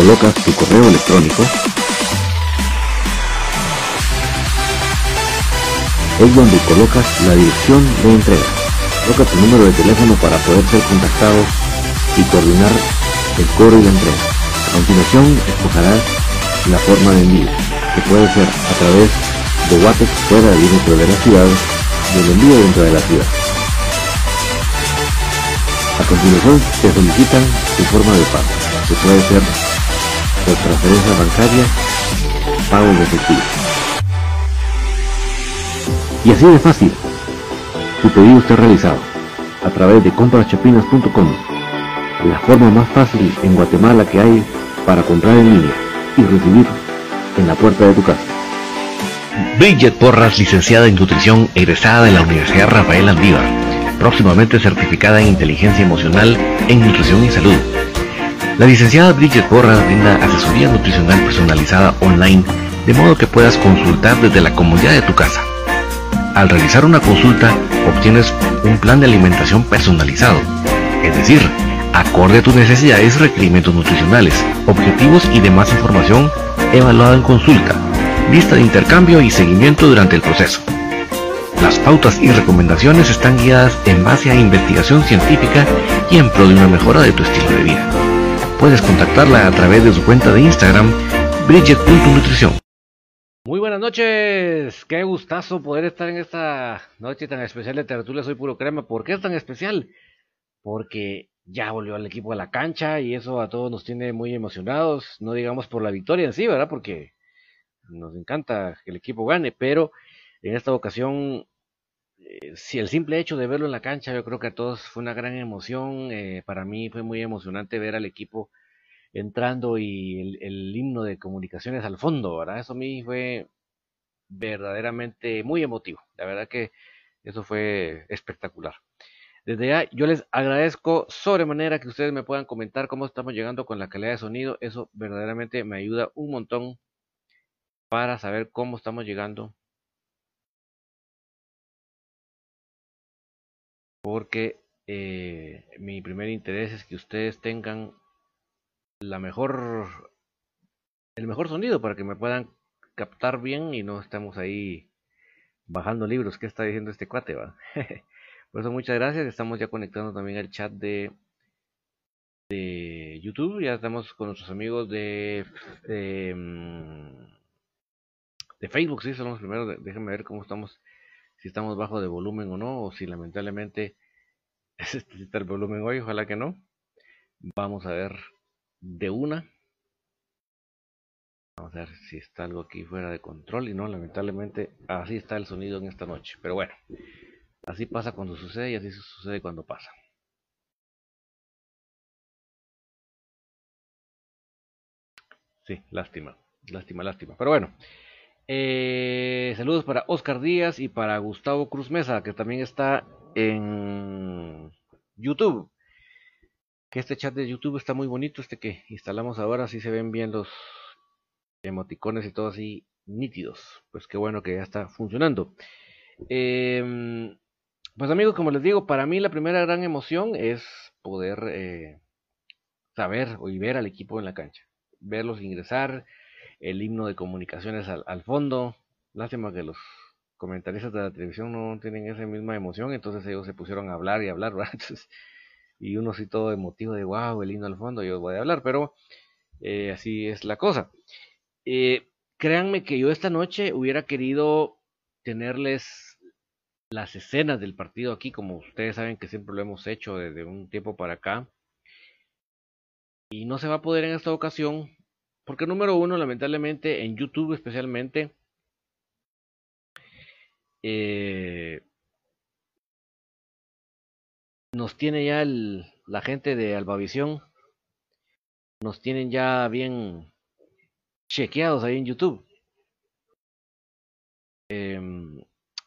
colocas tu correo electrónico, es donde colocas la dirección de entrega. Coloca tu número de teléfono para poder ser contactado y coordinar el cobro y la entrega. A continuación, escogerás la forma de envío, que puede ser a través de WhatsApp fuera y dentro de la ciudad, del envío dentro de la ciudad. A continuación, te solicitan tu forma de pago, que puede ser por transferencia bancaria, pago de efectivo. Y así de fácil, tu pedido está realizado a través de compraschapinas.com, la forma más fácil en Guatemala que hay para comprar en línea y recibir en la puerta de tu casa. Bridget Porras, licenciada en nutrición, egresada de la Universidad Rafael Andívar, próximamente certificada en inteligencia emocional en nutrición y salud. La licenciada Bridget Porras brinda asesoría nutricional personalizada online, de modo que puedas consultar desde la comodidad de tu casa. Al realizar una consulta, obtienes un plan de alimentación personalizado, es decir, acorde a tus necesidades y requerimientos nutricionales, objetivos y demás información evaluada en consulta, lista de intercambio y seguimiento durante el proceso. Las pautas y recomendaciones están guiadas en base a investigación científica y en pro de una mejora de tu estilo de vida. Puedes contactarla a través de su cuenta de Instagram, bridget.nutrición. Muy buenas noches, qué gustazo poder estar en esta noche tan especial de Tertulia Soy Puro Crema. ¿Por qué es tan especial? Porque ya volvió el equipo a la cancha y eso a todos nos tiene muy emocionados, no digamos por la victoria en sí, ¿verdad? Porque nos encanta que el equipo gane, pero en esta ocasión, eh, si el simple hecho de verlo en la cancha, yo creo que a todos fue una gran emoción. Eh, para mí fue muy emocionante ver al equipo entrando y el, himno de comunicaciones al fondo, ¿verdad? Eso a mí fue verdaderamente muy emotivo. La verdad que eso fue espectacular. Desde ya, yo les agradezco sobremanera que ustedes me puedan comentar cómo estamos llegando con la calidad de sonido. Eso verdaderamente me ayuda un montón para saber cómo estamos llegando. Porque eh, mi primer interés es que ustedes tengan la mejor el mejor sonido para que me puedan captar bien y no estemos ahí bajando libros. ¿Qué está diciendo este cuate? Va? Por eso muchas gracias. Estamos ya conectando también el chat de, de YouTube. Ya estamos con nuestros amigos de, de, de Facebook. Sí, somos primero. Déjenme ver cómo estamos. Si estamos bajo de volumen o no. O si lamentablemente necesita el volumen hoy. Ojalá que no. Vamos a ver de una. Vamos a ver si está algo aquí fuera de control. Y no, lamentablemente así está el sonido en esta noche. Pero bueno. Así pasa cuando sucede y así sucede cuando pasa. Sí, lástima, lástima, lástima. Pero bueno, eh, saludos para Oscar Díaz y para Gustavo Cruz Mesa, que también está en YouTube. Que este chat de YouTube está muy bonito, este que instalamos ahora, así se ven bien los emoticones y todo así nítidos. Pues qué bueno que ya está funcionando. Eh, pues amigos, como les digo, para mí la primera gran emoción es poder eh, saber y ver al equipo en la cancha, verlos ingresar, el himno de comunicaciones al, fondo. Lástima que los comentaristas de la televisión no tienen esa misma emoción, entonces ellos se pusieron a hablar y hablar, ¿verdad? y uno sí todo emotivo de wow, el himno al fondo, yo voy a hablar, pero eh, así es la cosa. Eh, créanme que yo esta noche hubiera querido tenerles las escenas del partido aquí, como ustedes saben que siempre lo hemos hecho desde un tiempo para acá. Y no se va a poder en esta ocasión, porque número uno, lamentablemente, en YouTube especialmente, eh, nos tiene ya la gente de Albavisión, nos tienen ya bien chequeados ahí en YouTube. Em,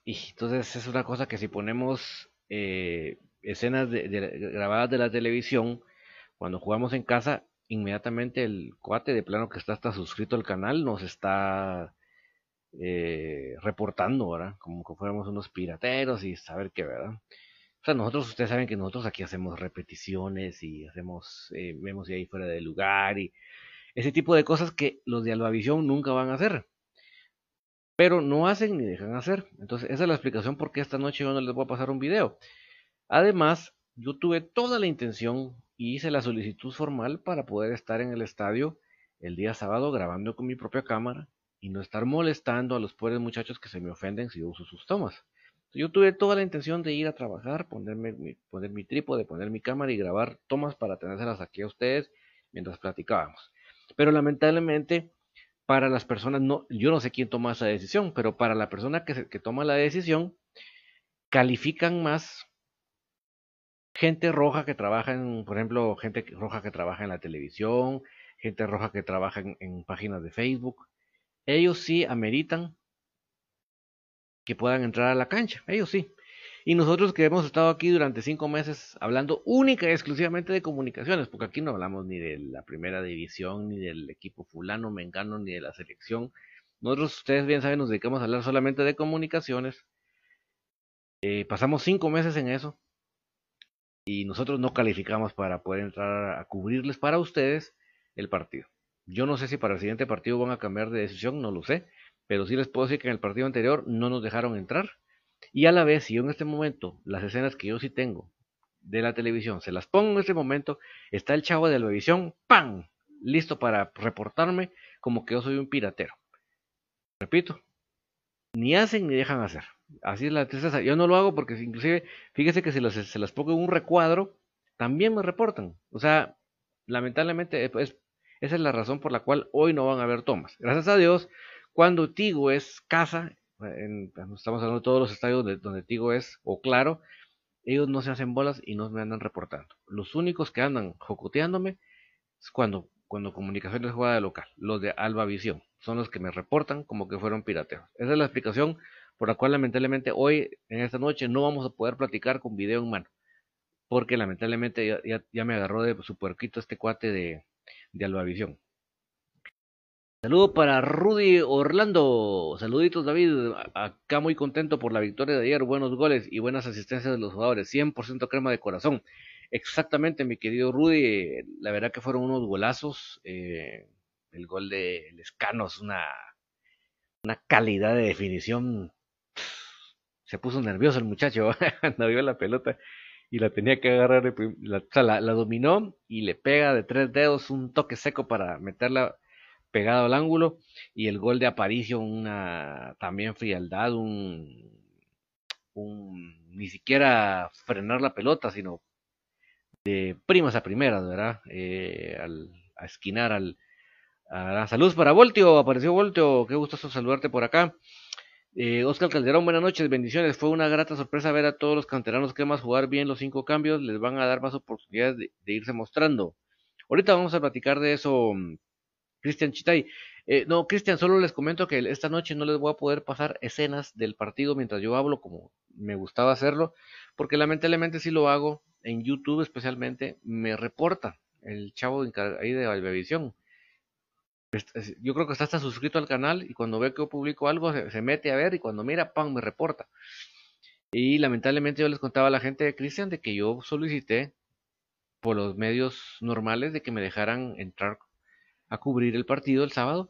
y entonces es una cosa que si ponemos eh, escenas grabadas de la televisión, cuando jugamos en casa, inmediatamente el cuate de plano que está hasta suscrito al canal nos está eh, reportando, ¿verdad? Como que fuéramos unos pirateros y saber qué, ¿verdad? O sea, nosotros, ustedes saben que nosotros aquí hacemos repeticiones y hacemos, eh, vemos ahí fuera de lugar y ese tipo de cosas que los de Albavisión nunca van a hacer. Pero no hacen ni dejan hacer. Entonces, esa es la explicación por qué esta noche yo no les voy a pasar un video. Además, yo tuve toda la intención y hice la solicitud formal para poder estar en el estadio el día sábado grabando con mi propia cámara y no estar molestando a los pobres muchachos que se me ofenden si uso sus tomas. Yo tuve toda la intención de ir a trabajar, ponerme mi, poner mi trípode, poner mi cámara y grabar tomas para tenérselas aquí a ustedes mientras platicábamos. Pero lamentablemente para las personas, no, yo no sé quién toma esa decisión, pero para la persona que, que toma la decisión, califican más gente roja que trabaja en, por ejemplo, gente roja que trabaja en la televisión, gente roja que trabaja en páginas de Facebook, ellos sí ameritan que puedan entrar a la cancha, ellos sí. Y nosotros que hemos estado aquí durante cinco meses hablando única y exclusivamente de comunicaciones, porque aquí no hablamos ni de la primera división, ni del equipo fulano, mengano, ni de la selección. Nosotros, ustedes bien saben, nos dedicamos a hablar solamente de comunicaciones. Eh, pasamos cinco meses en eso. Y nosotros no calificamos para poder entrar a cubrirles para ustedes el partido. Yo no sé si para el siguiente partido van a cambiar de decisión, no lo sé, pero sí les puedo decir que en el partido anterior no nos dejaron entrar. Y a la vez, si yo en este momento, las escenas que yo sí tengo de la televisión, se las pongo en este momento, está el chavo de la televisión, ¡pam! Listo para reportarme como que yo soy un piratero. Repito, ni hacen ni dejan hacer. Así es la tristeza. Yo no lo hago porque inclusive, fíjese que si se las pongo en un recuadro, también me reportan. O sea, lamentablemente es esa es la razón por la cual hoy no van a haber tomas. Gracias a Dios, cuando Tigo es casa, estamos hablando de todos los estadios donde Tigo es, o claro, ellos no se hacen bolas y no me andan reportando. Los únicos que andan jocoteándome es cuando, cuando Comunicaciones juega de local, los de Alba Visión, son los que me reportan como que fueron pirateos. Esa es la explicación por la cual lamentablemente hoy, en esta noche, no vamos a poder platicar con video en mano. Porque lamentablemente ya me agarró de su puerquito este cuate de, de Albavisión. Saludo para Rudy Orlando. Saluditos David. Acá muy contento por la victoria de ayer. Buenos goles y buenas asistencias de los jugadores. 100% crema de corazón. Exactamente, mi querido Rudy. La verdad que fueron unos golazos. Eh, el gol de Lescano es una, una calidad de definición. Se puso nervioso el muchacho cuando vio la pelota y la tenía que agarrar, la, la, dominó y le pega de tres dedos un toque seco para meterla pegada al ángulo y el gol de Aparicio una también frialdad, un, un ni siquiera frenar la pelota, sino de primas a primeras, ¿verdad? Eh, al, a esquinar al, a la salud para Voltio, apareció Voltio, qué gusto saludarte por acá. Eh, Oscar Calderón, buenas noches, bendiciones. Fue una grata sorpresa ver a todos los canteranos que más jugar bien los cinco cambios. Les van a dar más oportunidades de, irse mostrando. Ahorita vamos a platicar de eso, mm, Cristian Chitay. Eh, no, Cristian, solo les comento que esta noche no les voy a poder pasar escenas del partido mientras yo hablo, como me gustaba hacerlo, porque lamentablemente si lo hago en YouTube especialmente, me reporta el chavo ahí de Albevisión yo creo que está hasta suscrito al canal y cuando ve que yo publico algo se, mete a ver y cuando mira, ¡pam!, me reporta. Y lamentablemente yo les contaba a la gente de Cristian de que yo solicité por los medios normales de que me dejaran entrar a cubrir el partido el sábado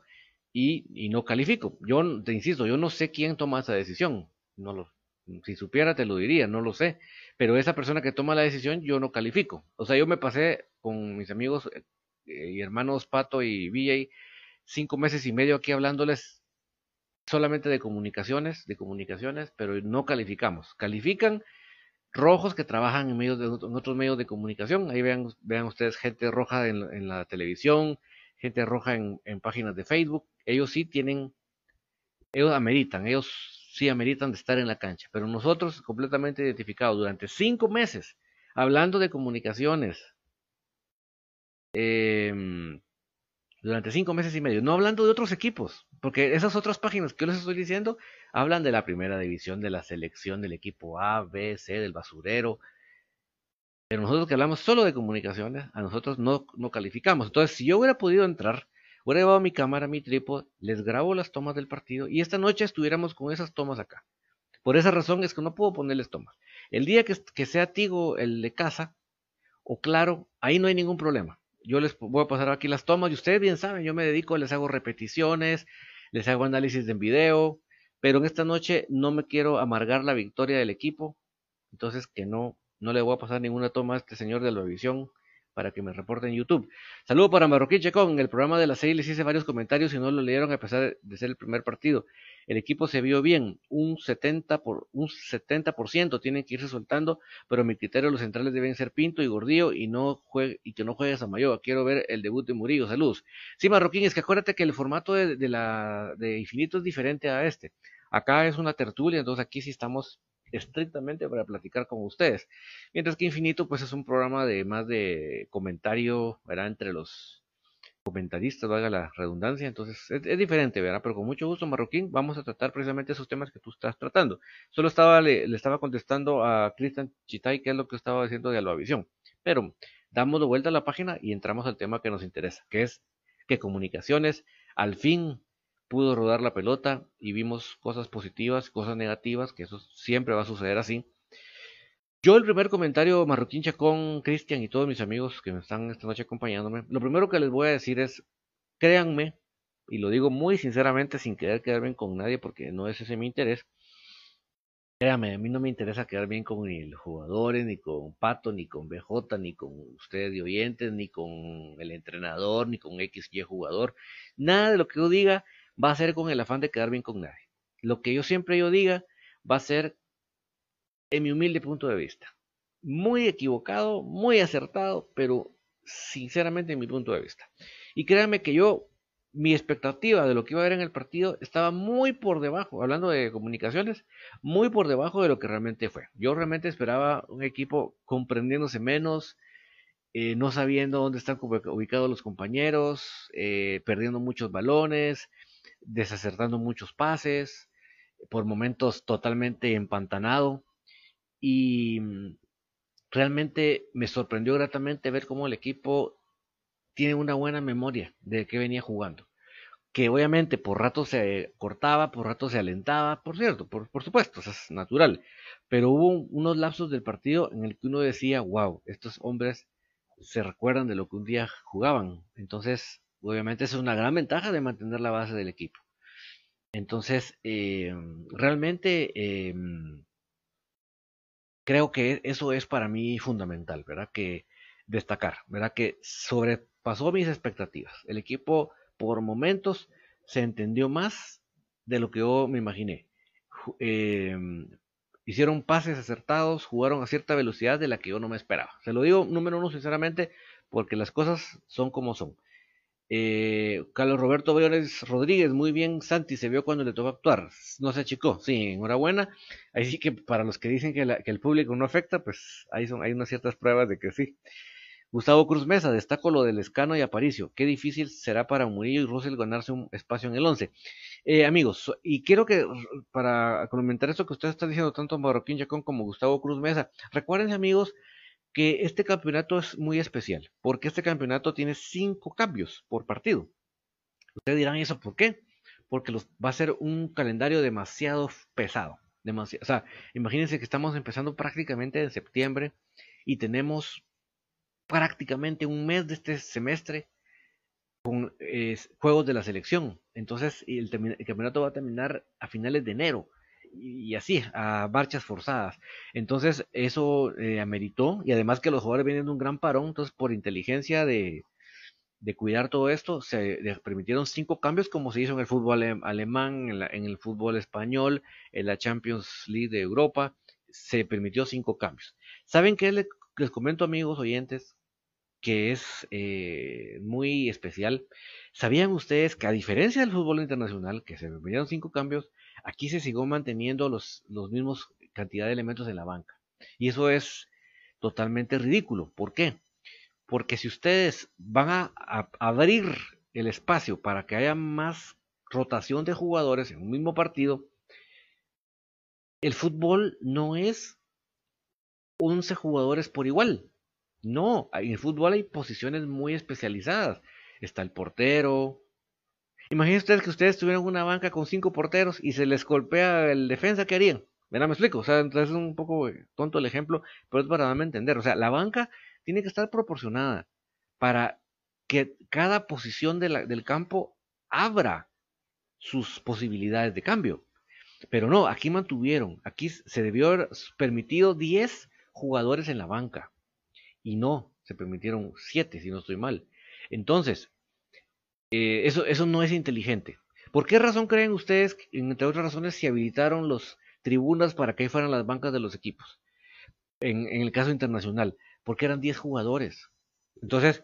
y, no califico. Yo te insisto, yo no sé quién toma esa decisión. no lo, si supiera te lo diría, no lo sé, pero esa persona que toma la decisión yo no califico. O sea, yo me pasé con mis amigos eh, y hermanos Pato y VJ cinco meses y medio aquí hablándoles solamente de comunicaciones, de comunicaciones, pero no calificamos. Califican rojos que trabajan en, medios en otros medios de comunicación. Ahí vean, vean ustedes gente roja en, la televisión, gente roja en, en, páginas de Facebook. Ellos sí tienen, ellos ameritan, ellos sí ameritan de estar en la cancha. Pero nosotros, completamente identificados durante cinco meses, hablando de comunicaciones, eh, durante cinco meses y medio, no hablando de otros equipos, porque esas otras páginas que yo les estoy diciendo hablan de la primera división, de la selección del equipo A, B, C, del basurero. Pero nosotros que hablamos solo de comunicaciones, a nosotros no, no calificamos. Entonces, si yo hubiera podido entrar, hubiera llevado mi cámara, mi trípode, les grabo las tomas del partido y esta noche estuviéramos con esas tomas acá. Por esa razón es que no puedo ponerles tomas. El día que, que sea Tigo el de casa, o claro, ahí no hay ningún problema yo les voy a pasar aquí las tomas y ustedes bien saben, yo me dedico, les hago repeticiones, les hago análisis en video, pero en esta noche no me quiero amargar la victoria del equipo, entonces que no, no le voy a pasar ninguna toma a este señor de la visión para que me reporte en YouTube. Saludo para Marroquín Checón. En el programa de la serie les hice varios comentarios y no lo leyeron a pesar de ser el primer partido. El equipo se vio bien, un 70%, por, un 70 tienen que irse soltando, pero mi criterio los centrales deben ser Pinto y Gordillo y, no juegue, y que no juegue Samayoa. Quiero ver el debut de Murillo. Saludos. Sí, Marroquín, es que acuérdate que el formato de, de, la, de Infinito es diferente a este. Acá es una tertulia, entonces aquí sí estamos estrictamente para platicar con ustedes. Mientras que Infinito, pues es un programa de más de comentario, ¿verdad? Entre los comentaristas, valga la redundancia, entonces es, diferente, ¿verdad? Pero con mucho gusto, Marroquín, vamos a tratar precisamente esos temas que tú estás tratando. Solo estaba, le, estaba contestando a Cristian Chitay qué es lo que estaba diciendo de Aluavisión. Pero damos de vuelta a la página y entramos al tema que nos interesa, que es que comunicaciones al fin pudo rodar la pelota y vimos cosas positivas, cosas negativas, que eso siempre va a suceder así. Yo el primer comentario, Marroquín Chacón, Cristian y todos mis amigos que me están esta noche acompañándome, lo primero que les voy a decir es, créanme, y lo digo muy sinceramente sin querer quedar bien con nadie porque no es ese mi interés, créanme, a mí no me interesa quedar bien con ni los jugadores, ni con Pato, ni con BJ, ni con ustedes de oyentes, ni con el entrenador, ni con XY jugador, nada de lo que yo diga va a ser con el afán de quedar bien con nadie. Lo que yo siempre yo diga va a ser en mi humilde punto de vista. Muy equivocado, muy acertado, pero sinceramente en mi punto de vista. Y créanme que yo, mi expectativa de lo que iba a haber en el partido estaba muy por debajo, hablando de comunicaciones, muy por debajo de lo que realmente fue. Yo realmente esperaba un equipo comprendiéndose menos, eh, no sabiendo dónde están ubicados los compañeros, eh, perdiendo muchos balones, desacertando muchos pases, por momentos totalmente empantanado. Y mm, realmente me sorprendió gratamente ver cómo el equipo tiene una buena memoria de que venía jugando. Que obviamente por rato se cortaba, por rato se alentaba, por cierto, por, por supuesto, eso es natural. Pero hubo unos lapsos del partido en el que uno decía, wow, estos hombres se recuerdan de lo que un día jugaban. Entonces, Obviamente es una gran ventaja de mantener la base del equipo. Entonces, eh, realmente eh, creo que eso es para mí fundamental, ¿verdad? Que destacar, ¿verdad? Que sobrepasó mis expectativas. El equipo por momentos se entendió más de lo que yo me imaginé. Eh, hicieron pases acertados, jugaron a cierta velocidad de la que yo no me esperaba. Se lo digo número uno sinceramente porque las cosas son como son. Eh, Carlos Roberto Briones Rodríguez, muy bien, Santi, se vio cuando le tocó actuar, no se achicó, sí, enhorabuena. Ahí sí que para los que dicen que, el público no afecta, pues ahí hay unas ciertas pruebas de que sí. Gustavo Cruz Mesa, destaco lo del Escano y Aparicio. Qué difícil será para Murillo y Russell ganarse un espacio en el 11. Eh, amigos, y quiero que para comentar esto que ustedes están diciendo, tanto Marroquín Chacón como Gustavo Cruz Mesa, recuerden amigos que este campeonato es muy especial, porque este campeonato tiene cinco cambios por partido. Ustedes dirán, ¿eso por qué? Porque los, va a ser un calendario demasiado pesado. O sea, imagínense que estamos empezando prácticamente en septiembre y tenemos prácticamente un mes de este semestre con juegos de la selección. Entonces, el campeonato va a terminar a finales de enero y así, a marchas forzadas. Entonces, eso eh, ameritó, y además que los jugadores vienen de un gran parón, entonces por inteligencia de, de cuidar todo esto, se permitieron cinco cambios como se hizo en el fútbol alemán, en, el fútbol español, en la Champions League de Europa, se permitió cinco cambios. ¿Saben qué les, comento amigos oyentes? que es eh, muy especial. ¿Sabían ustedes que a diferencia del fútbol internacional, que se permitieron cinco cambios, aquí se siguió manteniendo los, los mismos cantidad de elementos en la banca? Y eso es totalmente ridículo. ¿Por qué? Porque si ustedes van a, abrir el espacio para que haya más rotación de jugadores en un mismo partido, el fútbol no es 11 jugadores por igual. No, en el fútbol hay posiciones muy especializadas. Está el portero. Imaginen ustedes que ustedes tuvieran una banca con cinco porteros y se les golpea el defensa, ¿qué harían? ¿Verdad? Me explico. O sea, entonces es un poco tonto el ejemplo, pero es para darme a entender. O sea, la banca tiene que estar proporcionada para que cada posición del campo abra sus posibilidades de cambio. Pero no, aquí mantuvieron, aquí se debió haber permitido 10 jugadores en la banca y no, se permitieron 7 si no estoy mal. Entonces, eh, eso, eso no es inteligente. ¿Por qué razón creen ustedes, entre otras razones, se habilitaron los tribunas para que ahí fueran las bancas de los equipos? En, en el caso internacional, porque eran 10 jugadores. Entonces,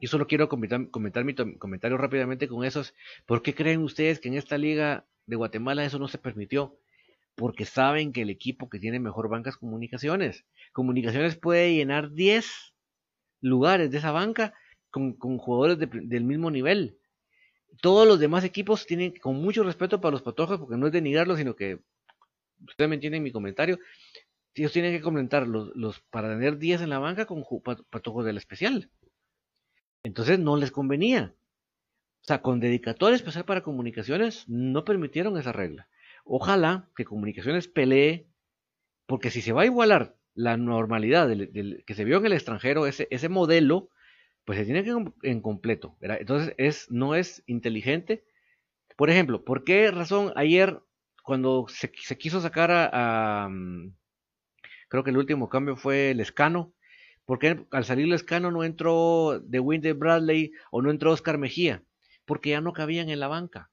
yo solo quiero comentar, comentar mi comentario rápidamente con esos. ¿Por qué creen ustedes que en esta liga de Guatemala eso no se permitió? Porque saben que el equipo que tiene mejor banca es comunicaciones. Comunicaciones puede llenar 10 lugares de esa banca con, jugadores del mismo nivel. Todos los demás equipos tienen, con mucho respeto para los patojos, porque no es denigrarlos, sino que ustedes me entienden mi comentario, ellos tienen que comentar los, para tener 10 en la banca con patojos del especial. Entonces no les convenía. O sea, con dedicatoria especial para comunicaciones no permitieron esa regla. Ojalá que comunicaciones pelee, porque si se va a igualar la normalidad que se vio en el extranjero, ese modelo, pues se tiene que en completo. Entonces es, no es inteligente. Por ejemplo, ¿por qué razón ayer cuando se, quiso sacar a, mm, Creo que el último cambio fue el Escano. Porque al salir el Escano no entró de Winter Bradley o no entró Oscar Mejía? Porque ya no cabían en la banca.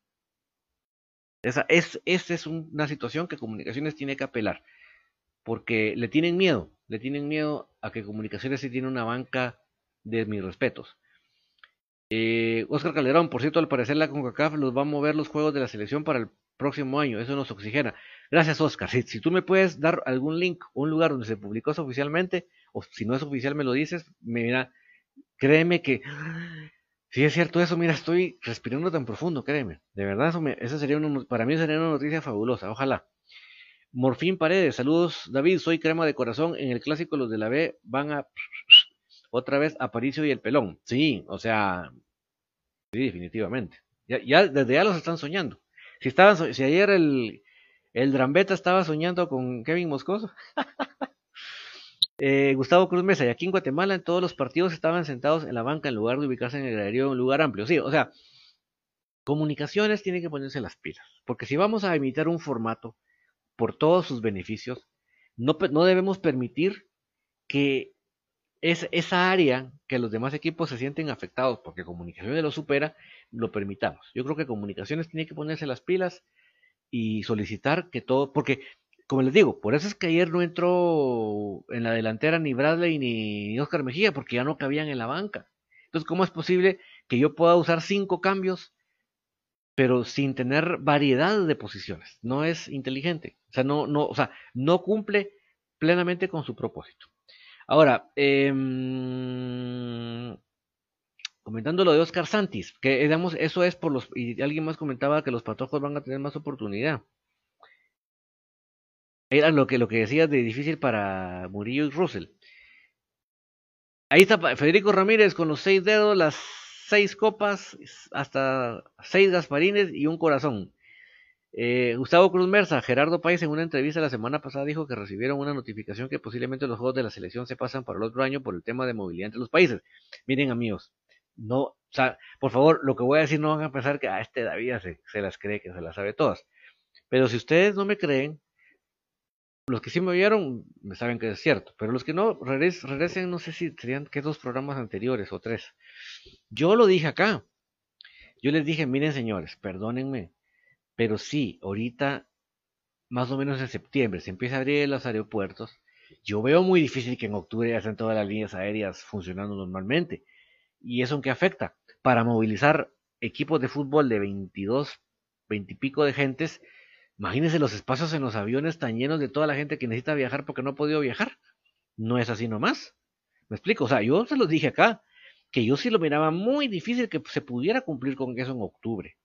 Esa es, es una situación que Comunicaciones tiene que apelar. Porque le tienen miedo. Le tienen miedo a que Comunicaciones sí tiene una banca de mis respetos. Eh, Oscar Calderón, por cierto, al parecer la CONCACAF los va a mover los juegos de la selección para el próximo año. Eso nos oxigena. Gracias, Oscar. Si, si, tú me puedes dar algún link un lugar donde se publicó eso oficialmente, o si no es oficial me lo dices, mira, créeme que si es cierto eso, mira, estoy respirando tan profundo, créeme. De verdad, eso, me, sería para mí sería una noticia fabulosa, ojalá. Morfín Paredes, saludos David, soy crema de corazón. En el clásico los de la B van a otra vez Aparicio y el pelón. Sí, o sea, sí, definitivamente. Ya, desde ya los están soñando. Si estaban, si ayer el, el Drambeta estaba soñando con Kevin Moscoso. eh, Gustavo Cruz Mesa, y aquí en Guatemala en todos los partidos estaban sentados en la banca en lugar de ubicarse en el graderío en un lugar amplio. Sí, o sea, comunicaciones tienen que ponerse las pilas. Porque si vamos a imitar un formato por todos sus beneficios, no, no debemos permitir que es esa área que los demás equipos se sienten afectados porque comunicaciones lo supera, lo permitamos. Yo creo que comunicaciones tiene que ponerse las pilas y solicitar que todo, porque como les digo, por eso es que ayer no entró en la delantera ni Bradley ni Oscar Mejía, porque ya no cabían en la banca. Entonces, ¿cómo es posible que yo pueda usar cinco cambios, pero sin tener variedad de posiciones? No es inteligente. O sea, no, no, o sea, no cumple plenamente con su propósito. Ahora, eh, comentando lo de Oscar Santis, que digamos, eso es por los, y alguien más comentaba que los patojos van a tener más oportunidad. Era lo que, lo que decías de difícil para Murillo y Russell. Ahí está Federico Ramírez con los seis dedos, las seis copas, hasta seis gasparines y un corazón. Eh, Gustavo Cruz Merza, Gerardo País en una entrevista la semana pasada dijo que recibieron una notificación que posiblemente los juegos de la selección se pasan para el otro año por el tema de movilidad entre los países. Miren amigos, no, o sea, por favor, lo que voy a decir no van a pensar que a ah, este David se, las cree, que se las sabe todas. Pero si ustedes no me creen, los que sí me oyeron me saben que es cierto, pero los que no regresen, no sé si serían que dos programas anteriores o tres. Yo lo dije acá. Yo les dije, miren señores, perdónenme, pero sí, ahorita, más o menos en septiembre, se empieza a abrir los aeropuertos. Yo veo muy difícil que en octubre ya estén todas las líneas aéreas funcionando normalmente. ¿Y eso en qué afecta? Para movilizar equipos de fútbol de 22, 20 y pico de gentes, imagínense los espacios en los aviones tan llenos de toda la gente que necesita viajar porque no ha podido viajar. No es así nomás. ¿Me explico? O sea, yo se los dije acá, que yo sí lo miraba muy difícil que se pudiera cumplir con eso en octubre.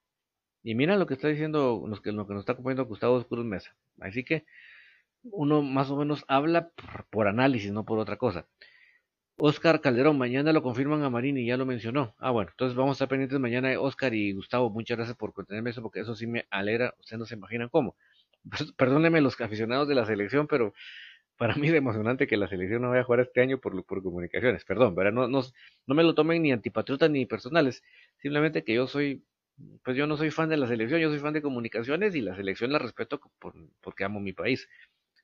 Y mira lo que está diciendo, lo que, nos está acompañando Gustavo Cruz Mesa. Así que uno más o menos habla por, análisis, no por otra cosa. Oscar Calderón, mañana lo confirman a Marini, ya lo mencionó. Ah, bueno, entonces vamos a estar pendientes mañana, Oscar y Gustavo. Muchas gracias por contenerme eso, porque eso sí me alegra. Ustedes no se imaginan cómo. Pues, perdónenme los aficionados de la selección, pero para mí es emocionante que la selección no vaya a jugar este año por, por comunicaciones. Perdón, ¿verdad? No, no, no me lo tomen ni antipatriotas ni personales. Simplemente que yo soy pues yo no soy fan de la selección, yo soy fan de comunicaciones y la selección la respeto porque amo mi país.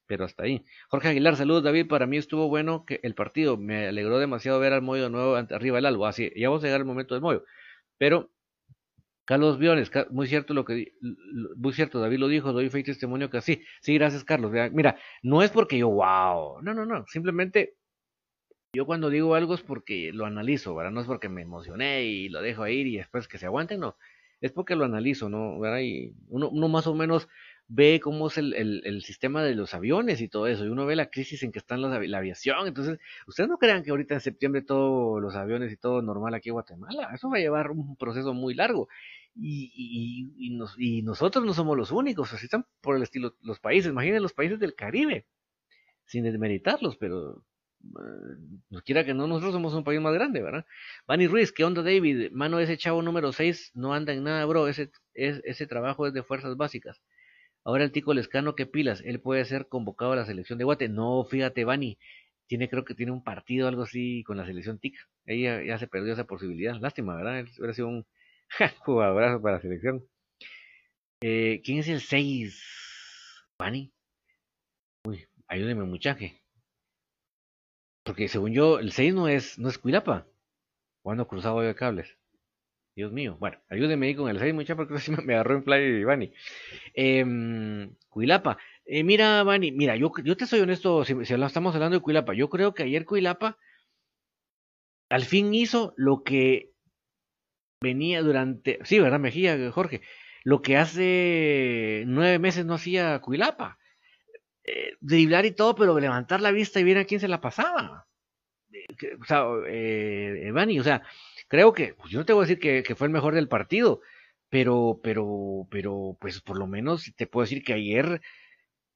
Pero hasta ahí. Jorge Aguilar, saludos David. Para mí estuvo bueno que el partido. Me alegró demasiado ver al Moyo nuevo arriba del algo. Así, ya vamos a llegar al momento del Moyo. Pero Carlos Biones, muy cierto lo que muy cierto, David lo dijo, doy fe y testimonio que así. Sí, gracias Carlos. Mira, no es porque yo wow, no, no, no, simplemente yo cuando digo algo es porque lo analizo, ¿verdad? No es porque me emocioné y lo dejo ir y después que se aguanten, no es porque lo analizo, ¿no? Y uno, más o menos ve cómo es el, sistema de los aviones y todo eso, y uno ve la crisis en que está la aviación, entonces, ustedes no crean que ahorita en septiembre todos los aviones y todo normal aquí en Guatemala, eso va a llevar un proceso muy largo, y, y, y, y nosotros no somos los únicos, así están por el estilo los países, imaginen los países del Caribe, sin desmeritarlos, pero nos quiera que no, nosotros somos un país más grande, ¿verdad? Vanny Ruiz, ¿qué onda David? Mano, ese chavo número 6 no anda en nada, bro, ese, es, ese trabajo es de fuerzas básicas. Ahora el tico Lescano, ¿qué pilas? Él puede ser convocado a la selección de Guate. No, fíjate, Vani, tiene, creo que tiene un partido, algo así, con la selección TIC. Ella ya se perdió esa posibilidad. Lástima, ¿verdad? Él hubiera sido un jugadorazo para la selección. Eh, ¿Quién es el 6? Vani. Uy, ayúdeme, muchache. Porque según yo, el 6 no es, no es Cuilapa. Cuando cruzado de cables. Dios mío. Bueno, ayúdeme ahí con el 6, mucha, porque me agarró en play Vani. Eh, Cuilapa. Eh, mira, Vani, mira, yo, yo te soy honesto, si, si estamos hablando de Cuilapa, yo creo que ayer Cuilapa al fin hizo lo que venía durante, sí, ¿verdad, Mejía, Jorge? Lo que hace nueve meses no hacía Cuilapa eh, driblar y todo, pero levantar la vista y ver a quién se la pasaba. o sea, eh, o sea, creo que, pues yo no te voy a decir que, fue el mejor del partido, pero, pero, pero, pues por lo menos te puedo decir que ayer,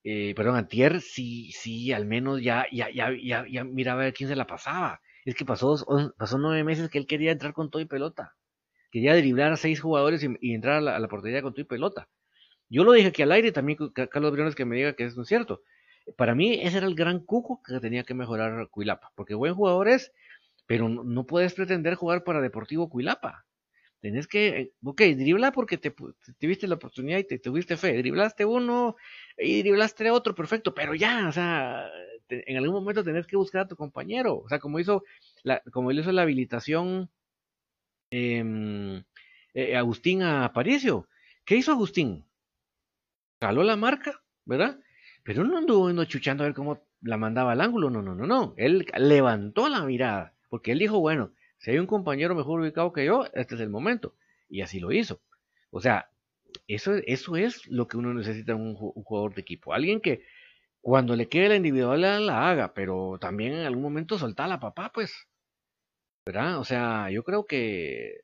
eh, perdón, antier, sí, sí, al menos ya, ya, ya, ya, ya miraba a quién se la pasaba. Es que pasó, pasó nueve meses que él quería entrar con todo y pelota. Quería driblar a seis jugadores y, entrar a la, a la portería con todo y pelota. Yo lo dije aquí al aire, también Carlos Briones que me diga que es no cierto. Para mí ese era el gran cuco que tenía que mejorar Cuilapa, porque buen jugador es, pero no, puedes pretender jugar para Deportivo Cuilapa. Tenés que, eh, ok, dribla porque te, te viste la oportunidad y te tuviste fe. Driblaste uno y driblaste otro, perfecto, pero ya, o sea, en algún momento tenés que buscar a tu compañero. O sea, como hizo, la, como hizo la habilitación em, eh, Agustín a Aparicio. ¿Qué hizo Agustín? Jaló la marca, ¿verdad? Pero no anduvo chuchando a ver cómo la mandaba al ángulo, no, no, no, no. Él levantó la mirada, porque él dijo, bueno, si hay un compañero mejor ubicado que yo, este es el momento. Y así lo hizo. O sea, eso, eso es lo que uno necesita en un, jugador de equipo. Alguien que cuando le quede la individualidad la haga, pero también en algún momento soltar la papá, pues. ¿Verdad? O sea, yo creo que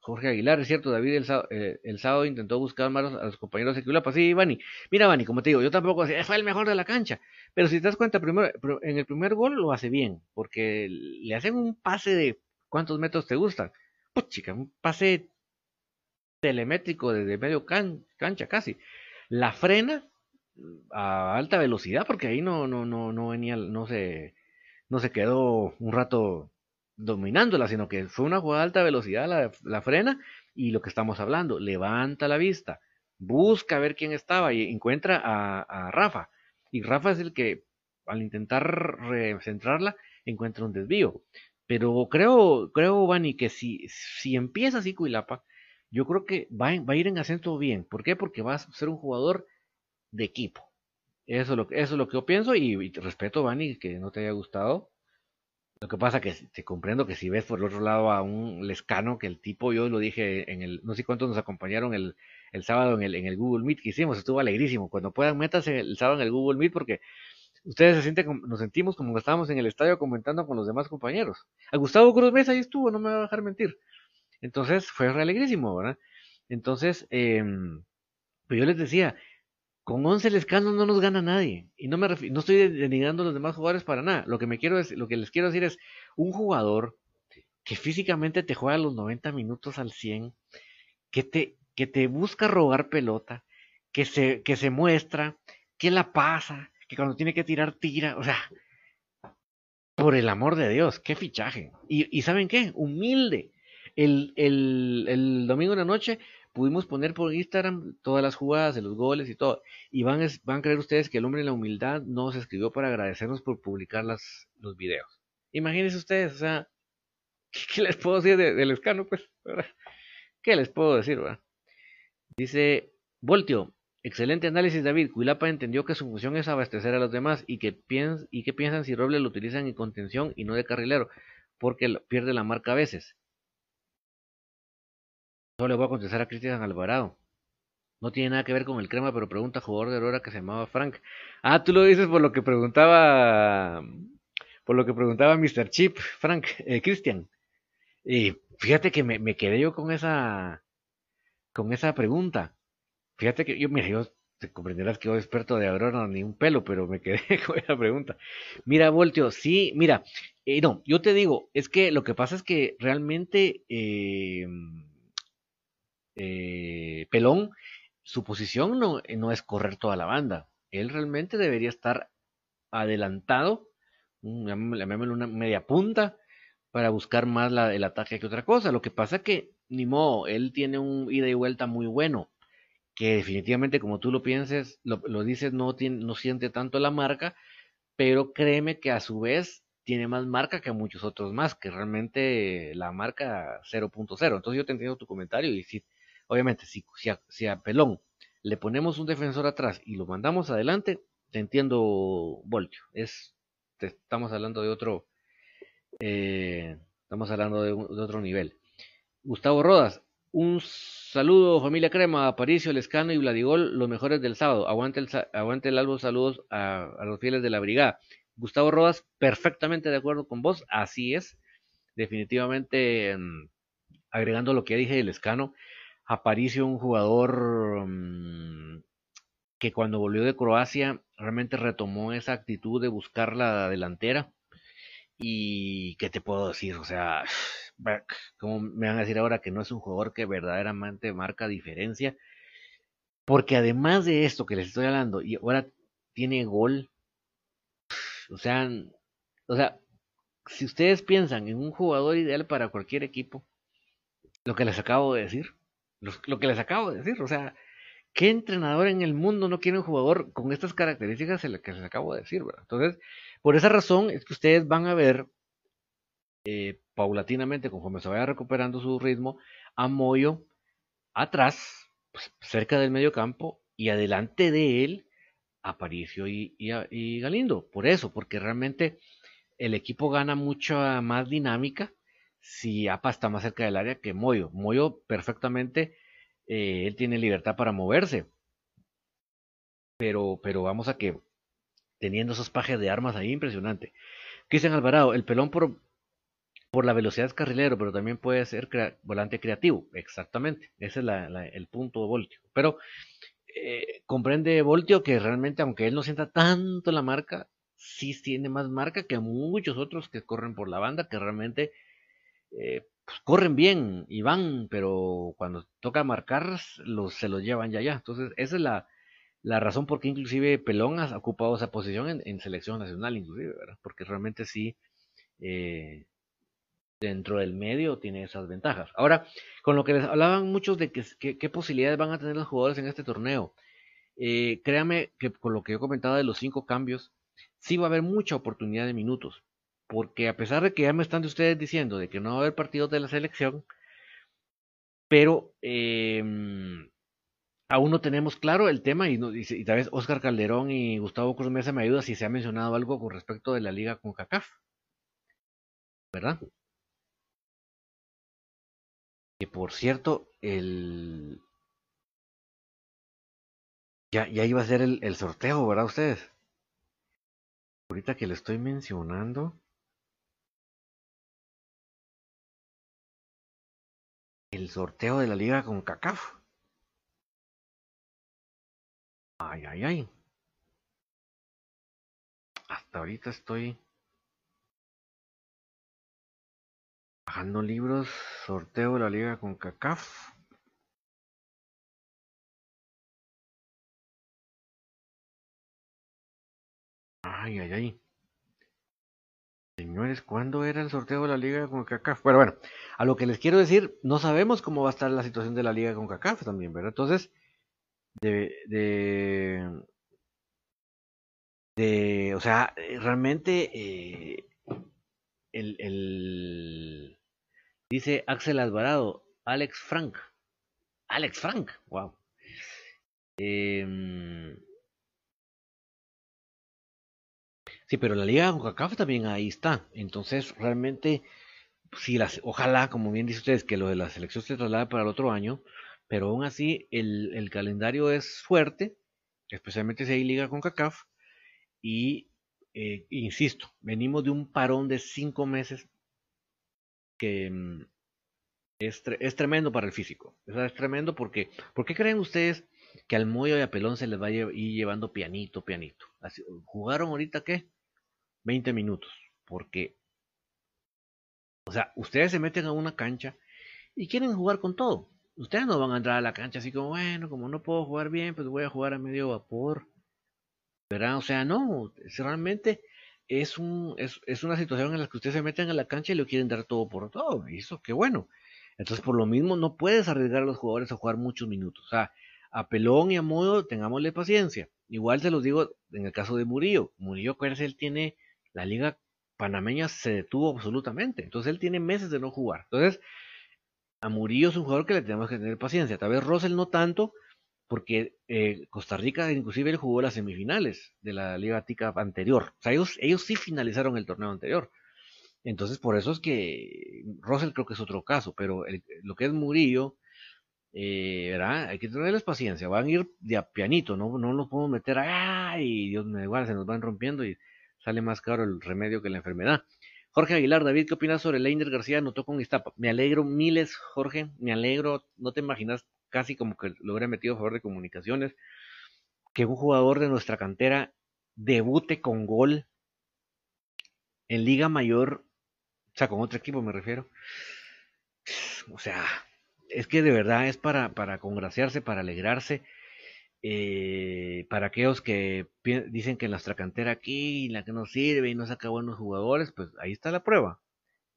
Jorge Aguilar, es cierto, David el eh, el sábado intentó buscar más a los compañeros de Culapa. Sí, Vani. Mira, Vani, como te digo, yo tampoco fue el mejor de la cancha. Pero si te das cuenta, primero, en el primer gol lo hace bien, porque le hacen un pase de cuántos metros te gustan. Pues chica, un pase telemétrico desde medio cancha casi. La frena a alta velocidad, porque ahí no, no, no, no venía, no se, no se quedó un rato dominándola, sino que fue una jugada de alta velocidad, la, frena y lo que estamos hablando, levanta la vista. busca ver quién estaba y encuentra a, Rafa. Y Rafa es el que, al intentar recentrarla, encuentra un desvío. Pero creo, creo, Vani, que si, si empieza así Cuilapa, yo creo que va, va a ir en ascenso bien. ¿Por qué? Porque va a ser un jugador de equipo. Eso es lo, eso es lo que yo pienso y, respeto, Vani, que no te haya gustado. Lo que pasa que te comprendo que si ves por el otro lado a un lescano, que el tipo, yo lo dije en el, no sé cuántos nos acompañaron el, el sábado en el, en el Google Meet que hicimos, estuvo alegrísimo. Cuando puedan, métanse el sábado en el Google Meet porque ustedes se sienten, nos sentimos como estábamos en el estadio comentando con los demás compañeros. A Gustavo Cruz Mesa ahí estuvo, no me va a dejar mentir. Entonces fue alegrísimo, ¿verdad? Entonces, eh, pues yo les decía, con 11 lescanos no nos gana nadie. Y no me no estoy denigrando a los demás jugadores para nada. Lo que me quiero lo que les quiero decir es un jugador que físicamente te juega los 90 minutos al 100, que te, que te busca robar pelota, que se, que se muestra, que la pasa, que cuando tiene que tirar, tira. O sea, por el amor de Dios, qué fichaje. Y, y ¿saben qué? Humilde. El, el, el domingo en la noche pudimos poner por Instagram todas las jugadas de los goles y todo. Y van, van a creer ustedes que el hombre en la humildad nos escribió para agradecernos por publicar las, los videos. Imagínense ustedes, o sea, ¿qué, les puedo decir del escano? Pues, ¿qué les puedo decir? ¿verdad? Dice Voltio, excelente análisis David. Cuilapa entendió que su función es abastecer a los demás y que, piens y que piensan si Robles lo utilizan en contención y no de carrilero, porque pierde la marca a veces. No le voy a contestar a Cristian Alvarado. No tiene nada que ver con el crema, pero pregunta jugador de Aurora que se llamaba Frank. Ah, tú lo dices por lo que preguntaba. Por lo que preguntaba Mr. Chip, Frank, eh, Cristian. Y fíjate que me, quedé yo con esa. Con esa pregunta. Fíjate que yo, mira, yo te comprenderás que soy experto de Aurora ni un pelo, pero me quedé con esa pregunta. Mira, Voltio, sí, mira, eh, no, yo te digo, es que lo que pasa es que realmente eh, eh, Pelón, su posición no, no, es correr toda la banda. Él realmente debería estar adelantado, llamémoslo una media punta, para buscar más el ataque que otra cosa. Lo que pasa que, ni modo, él tiene un ida y vuelta muy bueno, que definitivamente, como tú lo pienses, lo, dices, no, siente tanto la marca, pero créeme que a su vez tiene más marca que muchos otros más, que realmente la marca 0.0. Entonces yo te entiendo tu comentario y si Obviamente, si, a, Pelón le ponemos un defensor atrás y lo mandamos adelante, te entiendo, Voltio. Es, estamos hablando de otro, eh, estamos hablando de, otro nivel. Gustavo Rodas, un saludo familia Crema, Aparicio, Lescano y Vladigol, los mejores del sábado. Aguante el, aguante el saludos a, los fieles de la brigada. Gustavo Rodas, perfectamente de acuerdo con vos, así es. Definitivamente, mm, agregando lo que dije del Lescano, Aparicio, un jugador mm, que cuando volvió de Croacia realmente retomó esa actitud de buscar la delantera. Y qué te puedo decir, o sea, como me van a decir ahora que no es un jugador que verdaderamente marca diferencia? Porque además de esto que les estoy hablando, y ahora tiene gol, o sea, o sea, si ustedes piensan en un jugador ideal para cualquier equipo, lo que les acabo de decir, lo, que les acabo de decir, o sea, ¿qué entrenador en el mundo no quiere un jugador con estas características en las que les acabo de decir. Entonces, por esa razón es que ustedes van a ver eh, paulatinamente, conforme se vaya recuperando su ritmo, a Moyo atrás, pues, cerca del medio campo, y adelante de él, Aparicio y, y, Galindo. Por eso, porque realmente el equipo gana mucha más dinámica si APA está más cerca del área que Moyo. Moyo perfectamente, eh, él tiene libertad para moverse. Pero, pero vamos a que teniendo esos pajes de armas ahí, impresionante. Cristian Alvarado, el pelón por, por la velocidad es carrilero, pero también puede ser volante creativo. Exactamente, ese es el punto de Voltio. Pero eh, comprende Voltio que realmente, aunque él no sienta tanto la marca, sí tiene más marca que muchos otros que corren por la banda, que realmente eh, pues, corren bien y van, pero cuando toca marcar los, se los llevan ya ya. Entonces, esa es la, la razón por qué inclusive Pelón ha ocupado esa posición en, selección nacional, inclusive, ¿verdad? Porque realmente sí, eh, dentro del medio tiene esas ventajas. Ahora, con lo que les hablaban muchos de que, qué posibilidades van a tener los jugadores en este torneo. Eh, créame que con lo que yo comentaba de los cinco cambios, sí va a haber mucha oportunidad de minutos. Porque a pesar de que ya me están ustedes diciendo de que no va a haber partidos de la selección, pero eh, aún no tenemos claro el tema y, y, tal vez Oscar Calderón y Gustavo Cruz Mesa me ayudan si se ha mencionado algo con respecto de la liga con CACAF. ¿Verdad? Que por cierto, el... Ya, ya iba a ser el, el sorteo, ¿verdad ustedes? Ahorita que le estoy mencionando. El sorteo de la liga con CACAF. Ay, ay, ay. Hasta ahorita estoy bajando libros, sorteo de la liga con CACAF. Ay, ay, ay. Señores, ¿cuándo era el sorteo de la liga con CACAF? Bueno, bueno, a lo que les quiero decir, no sabemos cómo va a estar la situación de la liga con CACAF también, ¿verdad? Entonces, de, de, o sea, realmente eh, el, el, dice Axel Alvarado, Alex Frank, Alex Frank, wow. Eh, sí, pero la liga con CACAF también ahí está. Entonces, realmente, si las, ojalá, como bien dice ustedes, que lo de la selección se traslade para el otro año, pero aún así el, calendario es fuerte, especialmente si hay liga con CACAF, y eh, insisto, venimos de un parón de cinco meses que mm, es, tremendo para el físico. Es tremendo porque, ¿por qué creen ustedes que al Moyo y a Pelón se les va a ir llevando pianito, pianito? ¿Jugaron ahorita qué? 20 minutos. Porque, o sea, ustedes se meten a una cancha y quieren jugar con todo ustedes no van a entrar a la cancha así como, bueno, como no puedo jugar bien, pues voy a jugar a medio vapor. ¿Verdad? O sea, no, realmente es, un, es, es una situación en la que ustedes se meten a la cancha y lo quieren dar todo por todo. Eso, qué bueno. Entonces, por lo mismo, no puedes arriesgar a los jugadores a jugar muchos minutos. O sea, a Pelón y a Modo, tengámosle paciencia. Igual se los digo en el caso de Murillo. Murillo, acuérdense, él tiene la liga panameña se detuvo absolutamente. Entonces, él tiene meses de no jugar. Entonces, a Murillo es un jugador que le tenemos que tener paciencia. Tal vez Russell no tanto, porque eh, Costa Rica inclusive él jugó las semifinales de la Liga Tica anterior. O sea, ellos, ellos sí finalizaron el torneo anterior. Entonces, por eso es que Russell creo que es otro caso, pero lo que es Murillo, eh, ¿verdad? Hay que tenerles paciencia, van a ir de a pianito, no, no nos podemos meter ay, Dios me igual, se nos van rompiendo y sale más caro el remedio que la enfermedad. Jorge Aguilar, David, ¿qué opinas sobre Leiner García? Anotó con Iztapa. Me alegro miles, Jorge, me alegro. No te imaginas casi como que lo hubiera metido a favor de comunicaciones. Que un jugador de nuestra cantera debute con gol en Liga Mayor, o sea, con otro equipo me refiero. O sea, es que de verdad es para, para congraciarse, para alegrarse. Eh, para aquellos que dicen que nuestra cantera aquí, la que no sirve y no saca buenos jugadores, pues ahí está la prueba.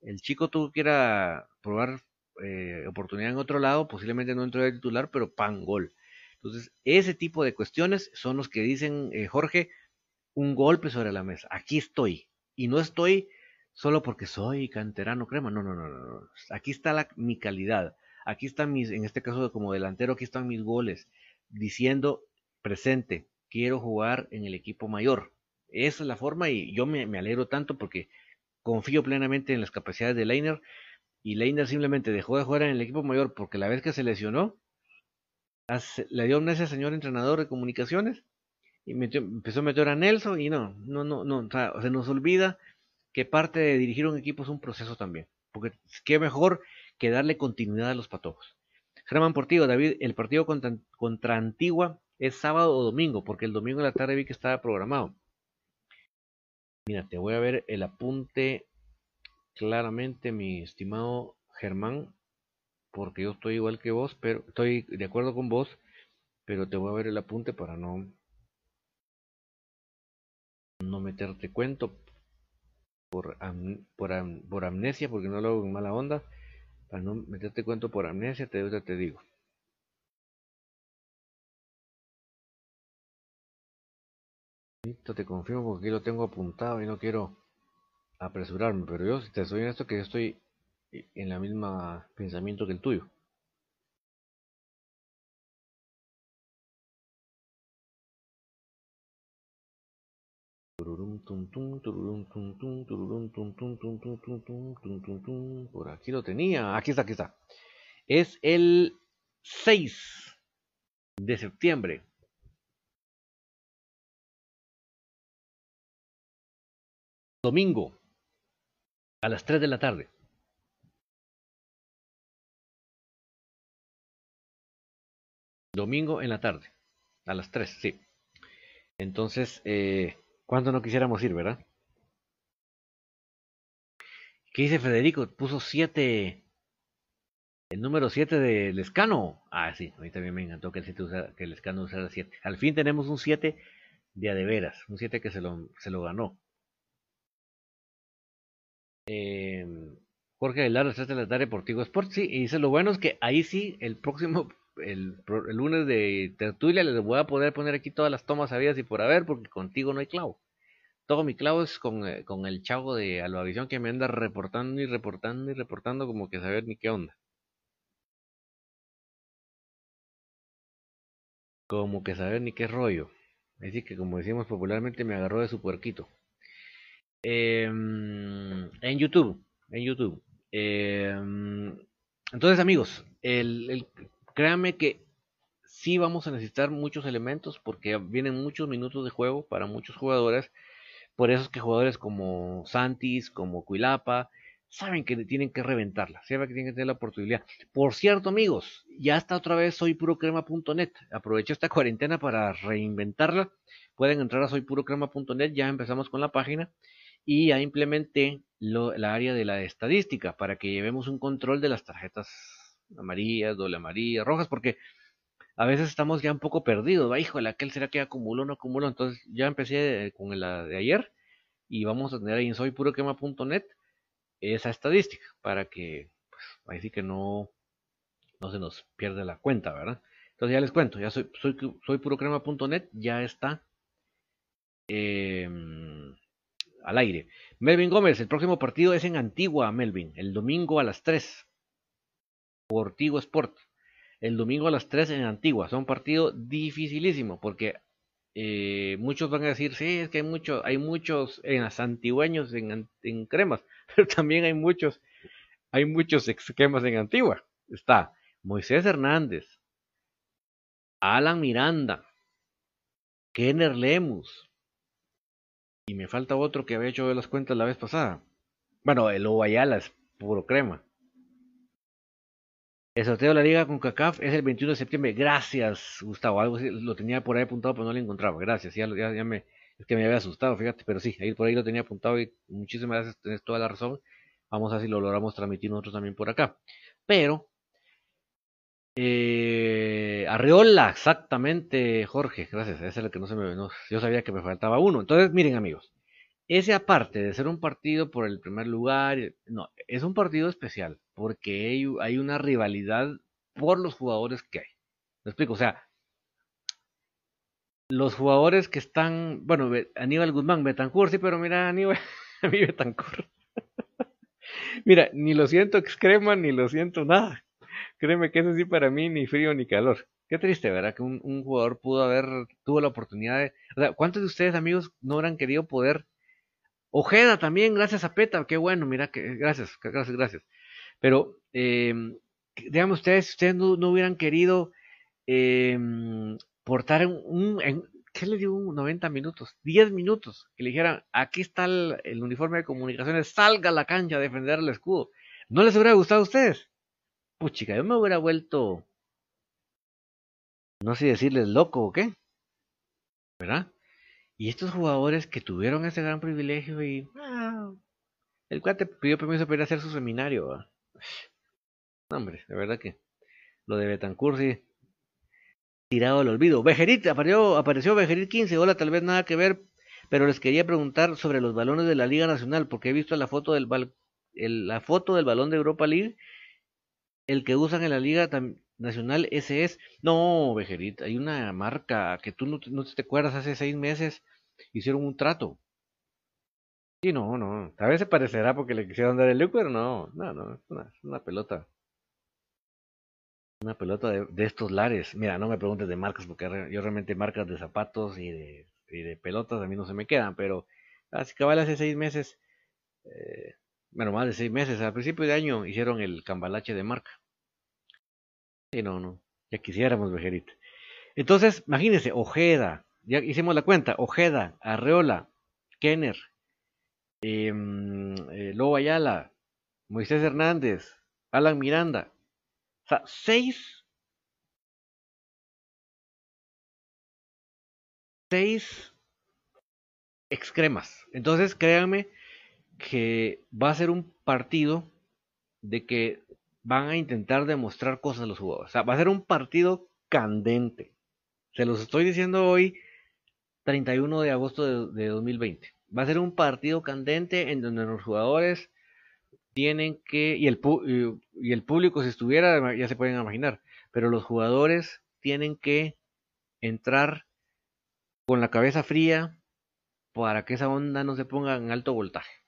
El chico tú quiera probar eh, oportunidad en otro lado, posiblemente no entró de titular, pero pan, gol. Entonces, ese tipo de cuestiones son los que dicen, eh, Jorge, un golpe sobre la mesa. Aquí estoy. Y no estoy solo porque soy canterano crema. No, no, no, no. Aquí está la, mi calidad. Aquí están mis, en este caso como delantero, aquí están mis goles diciendo presente, quiero jugar en el equipo mayor. Esa es la forma y yo me, alegro tanto porque confío plenamente en las capacidades de Leiner y Leiner simplemente dejó de jugar en el equipo mayor porque la vez que se lesionó, le dio ese señor entrenador de comunicaciones y empezó a meter a Nelson y no, no, no, no, se nos olvida que parte de dirigir un equipo es un proceso también, porque qué mejor que darle continuidad a los patojos. Germán Portillo, David, el partido contra, Antigua es sábado o domingo, porque el domingo de la tarde vi que estaba programado. Mira, te voy a ver el apunte claramente, mi estimado Germán, porque yo estoy igual que vos, pero estoy de acuerdo con vos, pero te voy a ver el apunte para no no meterte cuento. por, por, amnesia, porque no lo hago en mala onda. Para no meterte cuento por amnesia, te, te digo. Listo, te confirmo porque aquí lo tengo apuntado y no quiero apresurarme, pero yo, si te soy esto que yo estoy en la misma pensamiento que el tuyo. Por aquí lo tenía. Aquí está, aquí está. Es el 6 de septiembre. Domingo. A las 3 de la tarde. Domingo en la tarde. A las 3, sí. Entonces, eh, ¿Cuánto no quisiéramos ir, verdad? ¿Qué dice Federico? Puso 7. El número 7 del escano. Ah, sí, a mí también me encantó que el, que el escano usara 7. Al fin tenemos un 7 de adeveras. Un 7 que se lo, se lo ganó. Eh, Jorge Aguilar, 3 de la tarde por Tigo Sport. Sí, y dice: Lo bueno es que ahí sí, el próximo el, lunes de tertulia les voy a poder poner aquí todas las tomas habidas y por haber, porque contigo no hay clavo. Todo mi clavo es con, eh, con el chavo de Albavisión que me anda reportando y reportando y reportando como que saber ni qué onda. Como que saber ni qué rollo. Así que como decimos popularmente me agarró de su puerquito. Em, en YouTube, en YouTube. Em, entonces amigos, el, créanme que sí vamos a necesitar muchos elementos porque vienen muchos minutos de juego para muchos jugadores. Por eso es que jugadores como Santis, como Cuilapa, saben que tienen que reventarla, saben que tienen que tener la oportunidad. Por cierto, amigos, ya está otra vez soypurocrema.net. Aprovecho esta cuarentena para reinventarla. Pueden entrar a soypurocrema.net, ya empezamos con la página y ya implementé la área de la estadística para que llevemos un control de las tarjetas amarillas, doble amarillas, rojas, porque a veces estamos ya un poco perdidos, va, híjole, aquel será que acumuló no acumuló, entonces ya empecé con la de ayer y vamos a tener ahí en soypuroquema.net esa estadística para que, pues, ahí sí que no, no se nos pierda la cuenta, ¿verdad? Entonces ya les cuento, ya soy, soy, soypurocrema.net, ya está em, al aire. Melvin Gómez, el próximo partido es en Antigua, Melvin, el domingo a las 3 por Tigo Sport. El domingo a las 3 en Antigua. Es un partido dificilísimo porque eh, muchos van a decir, sí, es que hay, mucho, hay muchos en las antigüeños en, en, cremas, pero también hay muchos, hay muchos esquemas en Antigua. Está Moisés Hernández, Alan Miranda, Kenner Lemus, y me falta otro que había hecho de las cuentas la vez pasada. Bueno, el Ovayala es puro crema. El sorteo de la liga con CACAF es el 21 de septiembre. Gracias, Gustavo. Algo lo tenía por ahí apuntado, pero no lo encontraba. Gracias. Ya, me, es que me había asustado, fíjate. Pero sí, ahí por ahí lo tenía apuntado y muchísimas gracias. Tienes toda la razón. Vamos a ver si lo logramos transmitir nosotros también por acá. Pero, eh, Arreola, exactamente, Jorge. Gracias. Ese es el que no se me. No, yo sabía que me faltaba uno. Entonces, miren, amigos. Ese aparte de ser un partido por el primer lugar, no, es un partido especial porque hay, una rivalidad por los jugadores que hay. ¿Me explico? O sea, los jugadores que están, bueno, Aníbal Guzmán, Betancourt, sí, pero mira, Aníbal, a mí Betancourt. mira, ni lo siento excrema, ni lo siento nada. Créeme que eso sí para mí ni frío ni calor. Qué triste, ¿verdad? Que un, un jugador pudo haber, tuvo la oportunidad de... O sea, ¿cuántos de ustedes, amigos, no habrán querido poder Ojeda también, gracias a Peta, qué bueno, mira, que, gracias, gracias, gracias. Pero, eh, digamos ustedes, ustedes no, hubieran querido eh, portar un, en, ¿qué le digo? 90 minutos, 10 minutos, que le dijeran, aquí está el, uniforme de comunicaciones, salga a la cancha a defender el escudo. ¿No les hubiera gustado a ustedes? Puchica, yo me hubiera vuelto, no sé decirles loco o qué, ¿verdad? Y estos jugadores que tuvieron ese gran privilegio y... Ah, el cuate pidió permiso para ir a hacer su seminario. Hombre, de verdad que lo de Betancourt sí. Tirado al olvido. Vejerit, apareció, apareció Vejerit 15. Hola, tal vez nada que ver. pero les quería preguntar sobre los balones de la Liga Nacional, porque he visto la foto del, la foto del balón de Europa League, el que usan en la Liga Nacional, ese es. No, Vejerita, hay una marca que tú no, no te acuerdas, hace seis meses hicieron un trato. Sí, no, no. A veces parecerá porque le quisieron dar el look, pero no, no, no, es una, pelota. Una pelota de, estos lares. Mira, no me preguntes de marcas porque yo realmente marcas de zapatos y de, de pelotas a mí no se me quedan, pero así cabal hace seis meses, eh, bueno, más de seis meses, al principio de año hicieron el cambalache de marca. Y no, no, ya quisiéramos, Vejerita. Entonces, imagínense, Ojeda, ya hicimos la cuenta, Ojeda, Arreola, Kenner, eh, Lobo Ayala, Moisés Hernández, Alan Miranda. O sea, seis, seis excremas. Entonces, créanme que va a ser un partido de que van a intentar demostrar cosas a los jugadores. O sea, va a ser un partido candente. Se los estoy diciendo hoy, 31 de agosto de, 2020. Va a ser un partido candente en donde los jugadores tienen que, y el, y el público si estuviera, ya se pueden imaginar, pero los jugadores tienen que entrar con la cabeza fría para que esa onda no se ponga en alto voltaje.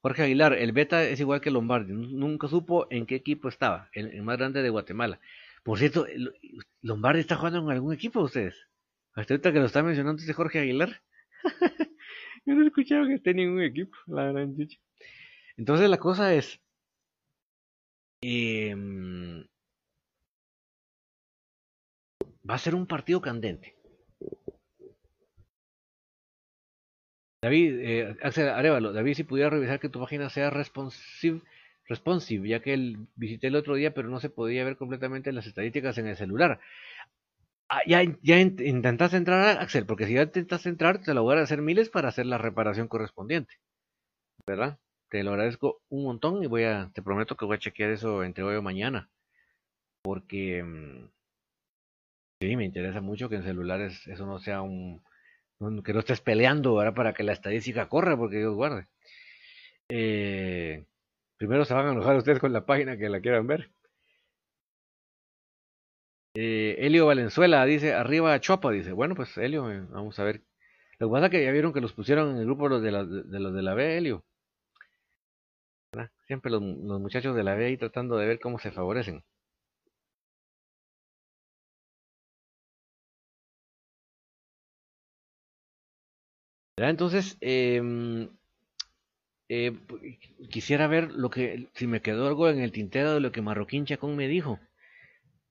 Jorge Aguilar, el beta es igual que Lombardi, nunca supo en qué equipo estaba, el, más grande de Guatemala. Por cierto, Lombardi está jugando en algún equipo ustedes. Hasta ahorita que lo está mencionando este Jorge Aguilar. Yo no he escuchado que esté ningún equipo, la verdad. Entonces la cosa es. Em, va a ser un partido candente. David, eh, Axel Arevalo, David, si pudiera revisar que tu página sea responsive, responsive, ya que el, visité el otro día, pero no se podía ver completamente las estadísticas en el celular. Ah, ya, ya intentaste entrar, Axel, porque si ya intentaste entrar, te lo voy a hacer miles para hacer la reparación correspondiente. ¿Verdad? Te lo agradezco un montón y voy a, te prometo que voy a chequear eso entre hoy o mañana. Porque mm, sí, me interesa mucho que en celulares eso no sea un, que no estés peleando ahora para que la estadística corra, porque Dios guarde. Eh, primero se van a enojar ustedes con la página que la quieran ver. Eh, Elio Valenzuela dice, arriba Chopa, dice, bueno, pues Elio, eh, vamos a ver. Lo que pasa es que ya vieron que los pusieron en el grupo de, los de la B, Elio. Siempre los, los muchachos de la B ahí tratando de ver cómo se favorecen. Entonces, em, eh, quisiera ver lo que, si me quedó algo en el tintero de lo que Marroquín Chacón me dijo,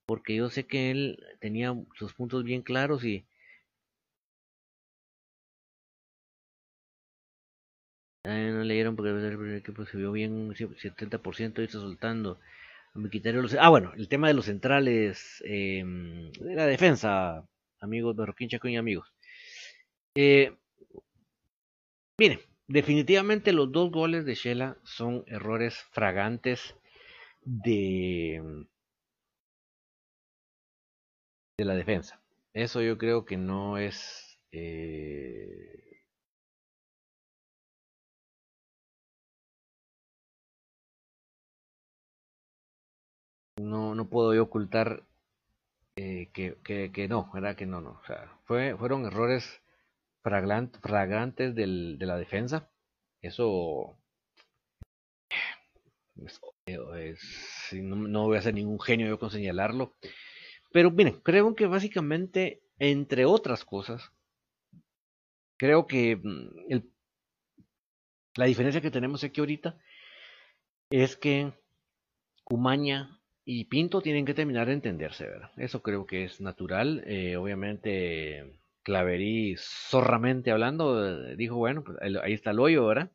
porque yo sé que él tenía sus puntos bien claros y no leyeron porque se vio bien 70% y está soltando. Los... Ah, bueno, el tema de los centrales, em, de la defensa, amigos Marroquín Chacón y amigos. Eh, Miren, definitivamente los dos goles de Shela son errores fragantes de, de la defensa. Eso yo creo que no es... Eh, no, no puedo ocultar eh, que, que, no, ¿verdad? Que no, no. O sea, fue, fueron errores fragantes del, de la defensa. Eso no, voy a ser ningún genio yo con señalarlo. Pero miren, creo que básicamente, entre otras cosas, creo que mm, la diferencia que tenemos aquí ahorita es que Cumaña y Pinto tienen que terminar de entenderse, ¿verdad? Eso creo que es natural. Eh, obviamente Claverí, zorramente hablando, eh, dijo, bueno, pues ahí está el hoyo, ¿verdad?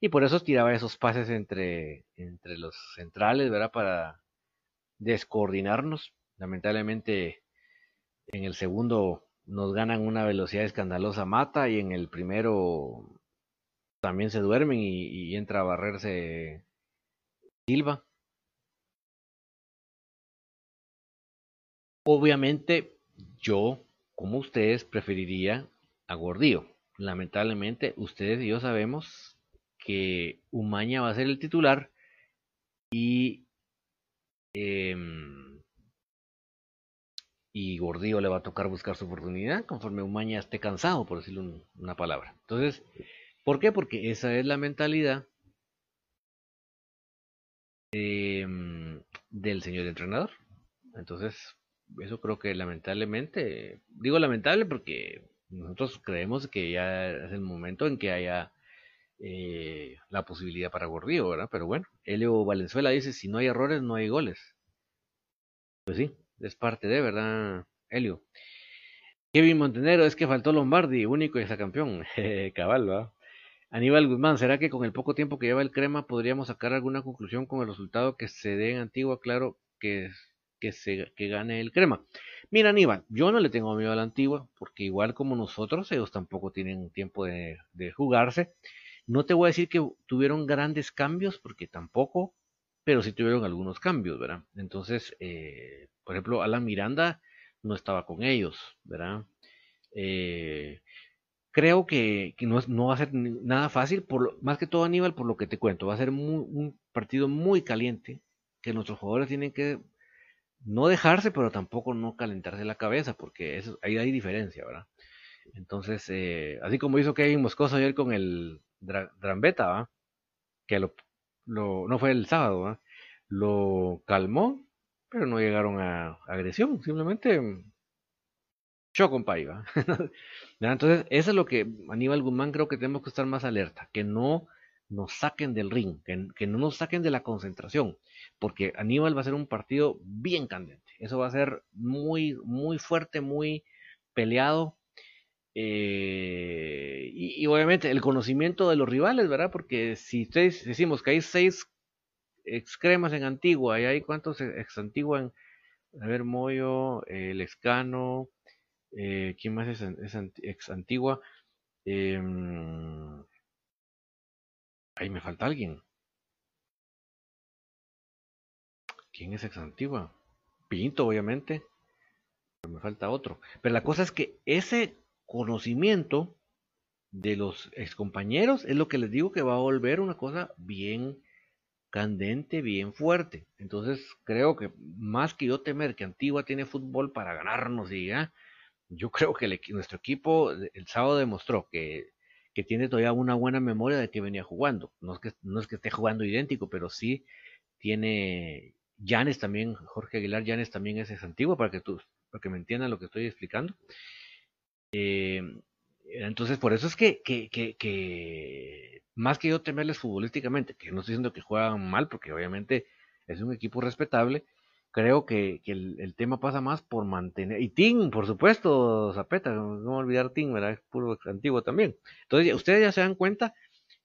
Y por eso tiraba esos pases entre, entre los centrales, ¿verdad? Para descoordinarnos. Lamentablemente, en el segundo nos ganan una velocidad escandalosa Mata y en el primero también se duermen y, entra a barrerse Silva. Obviamente, yo como ustedes, preferiría a Gordillo. lamentablemente, ustedes y yo sabemos que Umaña va a ser el titular y em, y Gordillo le va a tocar buscar su oportunidad conforme Umaña esté cansado, por decirlo una palabra. Entonces, ¿por qué? Porque esa es la mentalidad em, del señor entrenador. Entonces, eso creo que lamentablemente, digo lamentable porque nosotros creemos que ya es el momento en que haya eh, la posibilidad para Gordillo, ¿verdad? Pero bueno, Elio Valenzuela dice, si no hay errores, no hay goles. Pues sí, es parte de, ¿verdad, Helio? Kevin Montenero, es que faltó Lombardi, único y campeón. Cabal, ¿verdad? Aníbal Guzmán, ¿será que con el poco tiempo que lleva el crema podríamos sacar alguna conclusión con el resultado que se dé en Antigua? Claro que, que, se, que gane el crema. Mira, Aníbal, yo no le tengo miedo a la Antigua, porque igual como nosotros, ellos tampoco tienen tiempo de, de jugarse. No te voy a decir que tuvieron grandes cambios, porque tampoco, pero sí tuvieron algunos cambios, ¿verdad? Entonces, eh, por ejemplo, Alan Miranda no estaba con ellos, ¿verdad? Eh, creo que, no, va a ser nada fácil, por más que todo Aníbal, por lo que te cuento, va a ser un partido muy caliente, que nuestros jugadores tienen que no dejarse, pero tampoco no calentarse la cabeza, porque ahí hay diferencia, ¿verdad? Entonces, eh, así como hizo Kevin Moscoso ayer con el Drambeta, ¿va? que lo, no fue el sábado, lo calmó, pero no llegaron a, agresión, simplemente yo compadre. Entonces, eso es lo que Aníbal Guzmán creo que tenemos que estar más alerta, que no nos saquen del ring, que, que, no nos saquen de la concentración, porque Aníbal va a ser un partido bien candente, eso va a ser muy, muy fuerte, muy peleado, eh, y, obviamente el conocimiento de los rivales, ¿verdad? Porque si ustedes decimos que hay seis excremas en Antigua, y hay cuántos ex Antigua en, a ver, Moyo, el Escano, eh, ¿quién más es, ex Antigua? Em, ahí me falta alguien. ¿Quién es ex Antigua? Pinto, obviamente. Pero me falta otro. Pero la cosa es que ese conocimiento de los excompañeros es lo que les digo que va a volver una cosa bien candente, bien fuerte. Entonces creo que más que yo temer que Antigua tiene fútbol para ganarnos y ya, yo creo que nuestro equipo el sábado demostró que, que, tiene todavía una buena memoria de que venía jugando. No es que, no es que esté jugando idéntico, pero sí tiene Llanes también, Jorge Aguilar Llanes también es, es antiguo para que tú, para que me entiendan lo que estoy explicando. Eh, entonces, por eso es que, que, que, más que yo temerles futbolísticamente, que no estoy diciendo que juegan mal, porque obviamente es un equipo respetable, creo que, el, tema pasa más por mantener. Y Tim, por supuesto, Zapeta, no olvidar Tim, ¿verdad? Es puro antiguo también. Entonces, ustedes ya se dan cuenta,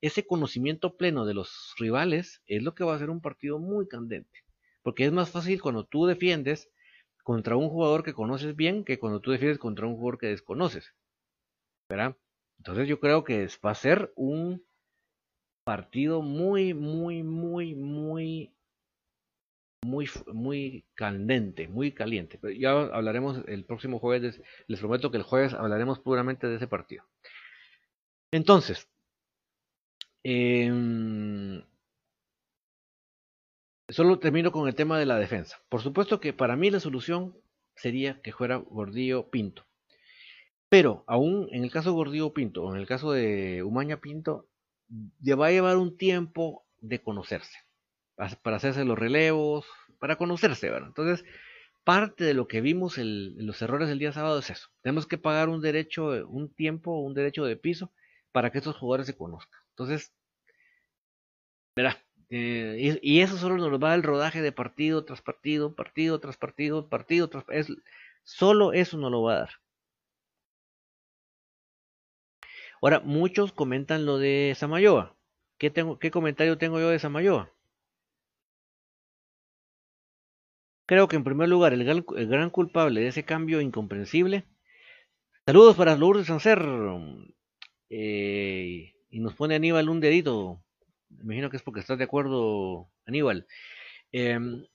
ese conocimiento pleno de los rivales es lo que va a ser un partido muy candente. Porque es más fácil cuando tú defiendes contra un jugador que conoces bien que cuando tú defiendes contra un jugador que desconoces. ¿Verdad? Entonces yo creo que va a ser un partido muy, muy, muy, muy, muy, muy candente, muy caliente. Pero ya hablaremos el próximo jueves, les prometo que el jueves hablaremos puramente de ese partido. Entonces, eh, Solo termino con el tema de la defensa. Por supuesto que para mí la solución sería que fuera Gordillo Pinto. Pero aún en el caso de Gordillo Pinto o en el caso de Umaña Pinto, ya va a llevar un tiempo de conocerse, para hacerse los relevos, para conocerse, ¿verdad? Entonces, parte de lo que vimos en los errores del día sábado es eso. Tenemos que pagar un derecho, un tiempo, un derecho de piso para que estos jugadores se conozcan. Entonces, verá, eh, y, eso solo nos va el rodaje de partido tras partido, partido tras partido, partido tras es, solo eso nos lo va a dar. Ahora, muchos comentan lo de Samayoa. ¿Qué, tengo, ¿Qué comentario tengo yo de Samayoa? Creo que en primer lugar, el gran, gran culpable de ese cambio incomprensible. Saludos para Lourdes Sancer. Eh, y nos pone Aníbal un dedito me imagino que es porque estás de acuerdo, Aníbal. Em,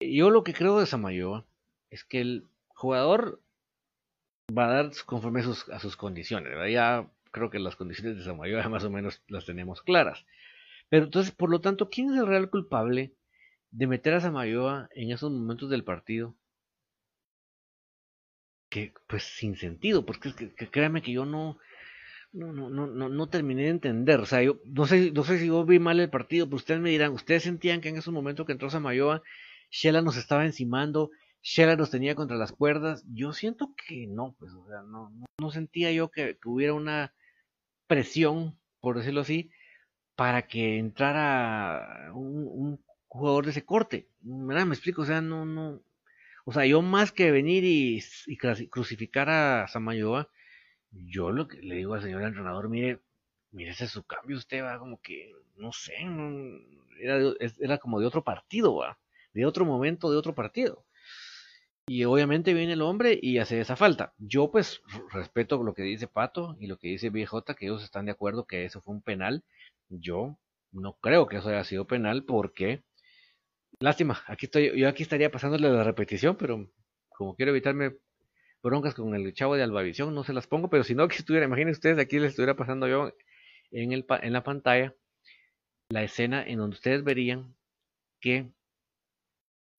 yo lo que creo de Samayoa es que el jugador va a dar conforme a sus, a sus condiciones. Ya creo que las condiciones de Samayoa más o menos las tenemos claras. Pero entonces, por lo tanto, ¿quién es el real culpable de meter a Samayoa en esos momentos del partido? Que, pues, sin sentido, porque es que, créame que yo no, no, no, no, no, terminé de entender. O sea, yo no sé, no sé si yo vi mal el partido, pero ustedes me dirán, ¿ustedes sentían que en esos momentos que entró Samayoa, Shela nos estaba encimando, Shela nos tenía contra las cuerdas? Yo siento que no, pues, o sea, no, no, sentía yo que, hubiera una presión, por decirlo así, para que entrara un, jugador de ese corte. ¿Verdad? Me explico, o sea, no, no. O sea, yo más que venir y, crucificar a Samayoa, yo lo que le digo al señor entrenador, mire, mire ese su cambio, usted va como que, no sé, era, era, como de otro partido, va, de otro momento, de otro partido. Y obviamente viene el hombre y hace esa falta. Yo pues respeto lo que dice Pato y lo que dice BJ, que ellos están de acuerdo que eso fue un penal. Yo no creo que eso haya sido penal porque, lástima, aquí estoy, yo aquí estaría pasándole la repetición, pero como quiero evitarme broncas con el chavo de Albavisión, no se las pongo, pero si no, que estuviera, imaginen ustedes, aquí les estuviera pasando yo en, el, en la pantalla la escena en donde ustedes verían que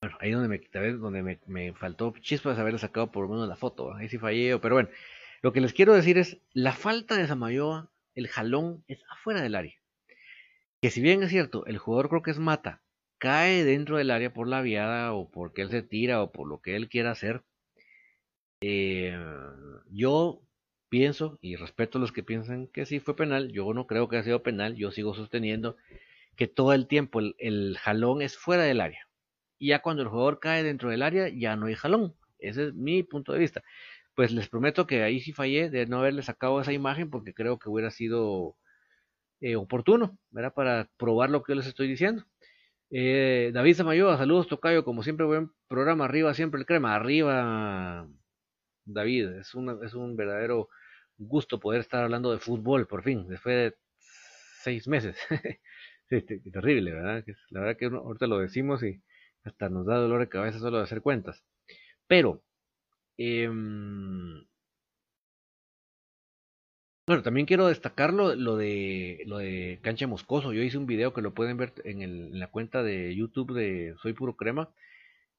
bueno, ahí donde me, donde me, me faltó chispas haber sacado por lo menos la foto, ahí sí fallé, pero bueno, lo que les quiero decir es, la falta de Samayoa, el jalón es afuera del área. Que si bien es cierto, el jugador creo que es Mata, cae dentro del área por la viada o porque él se tira o por lo que él quiera hacer, eh, yo pienso y respeto a los que piensan que sí fue penal, yo no creo que haya sido penal, yo sigo sosteniendo que todo el tiempo el jalón es fuera del área y ya cuando el jugador cae dentro del área ya no hay jalón. Ese es mi punto de vista. Pues les prometo que ahí sí fallé de no haberle sacado esa imagen porque creo que hubiera sido eh, oportuno, ¿verdad? Para probar lo que yo les estoy diciendo. Eh, David Samayoa, saludos Tocayo, como siempre buen programa, arriba siempre el crema, arriba David, es, es un verdadero gusto poder estar hablando de fútbol, por fin, después de seis meses. terrible, ¿verdad? La verdad que ahorita lo decimos y hasta nos da dolor de cabeza solo de hacer cuentas. Pero, em, bueno, también quiero destacar lo, de, lo de Cancha Moscoso. Yo hice un video que lo pueden ver en, en la cuenta de YouTube de Soy Puro Crema,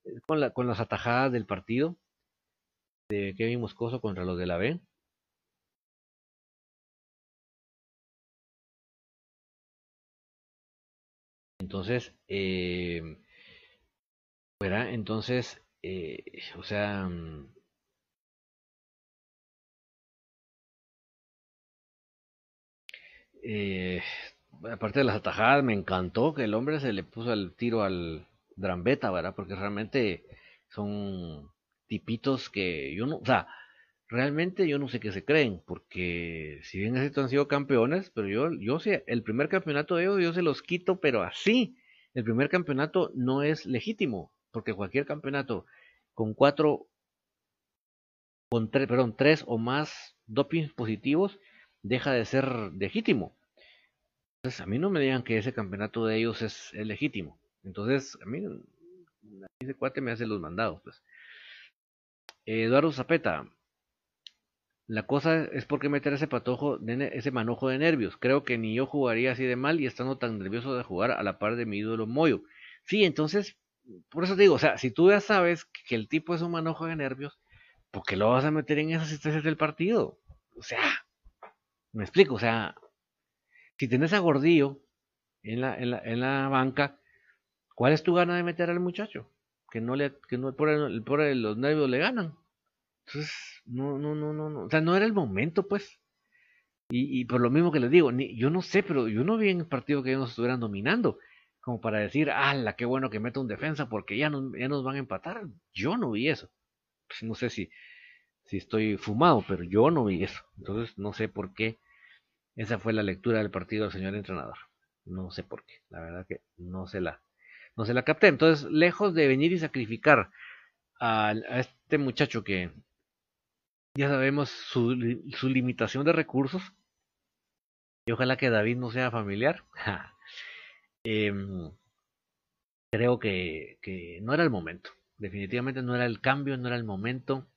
eh, con, la, con las atajadas del partido de Kevin Moscoso contra los de la B. Entonces, eh, entonces, eh, o sea, mm, eh, aparte de las atajadas, me encantó que el hombre se le puso el tiro al Drambeta, ¿verdad? Porque realmente son tipitos que yo no, o sea, realmente yo no sé qué se creen, porque si bien es han sido campeones, pero yo, yo sé, el primer campeonato de ellos yo se los quito, pero así, el primer campeonato no es legítimo, porque cualquier campeonato con cuatro, con tres, perdón, tres o más dopings positivos deja de ser legítimo. Entonces, a mí no me digan que ese campeonato de ellos es, legítimo. Entonces, a mí ese cuate me hace los mandados. Pues. Eduardo Zapeta, la cosa es por qué meter ese patojo, ese manojo de nervios. Creo que ni yo jugaría así de mal y estando tan nervioso de jugar a la par de mi ídolo Moyo. Sí, entonces por eso digo, o sea, si tú ya sabes que el tipo es un manojo de nervios, ¿por qué lo vas a meter en esas instancias del partido? O sea, me explico, o sea, si tenés a Gordillo en la, en la, en la banca, ¿cuál es tu gana de meter al muchacho? Que no le, que no por, el, por los nervios le ganan. Entonces, no, no, no, no, no, o sea, no era el momento, pues. Y, y por lo mismo que les digo, yo no sé, pero yo no vi en el partido que ellos estuvieran dominando como para decir, ¡ala, qué bueno que meto un defensa porque ya nos, ya nos van a empatar! Yo no vi eso. Pues no sé si, si estoy fumado, pero yo no vi eso. Entonces no sé por qué esa fue la lectura del partido del señor entrenador. No sé por qué. La verdad que no se la, no se la capté. Entonces, lejos de venir y sacrificar a, este muchacho que ya sabemos su, su limitación de recursos, y ojalá que David no sea familiar. Em, creo que, que no era el momento. Definitivamente no era el cambio, no era el momento.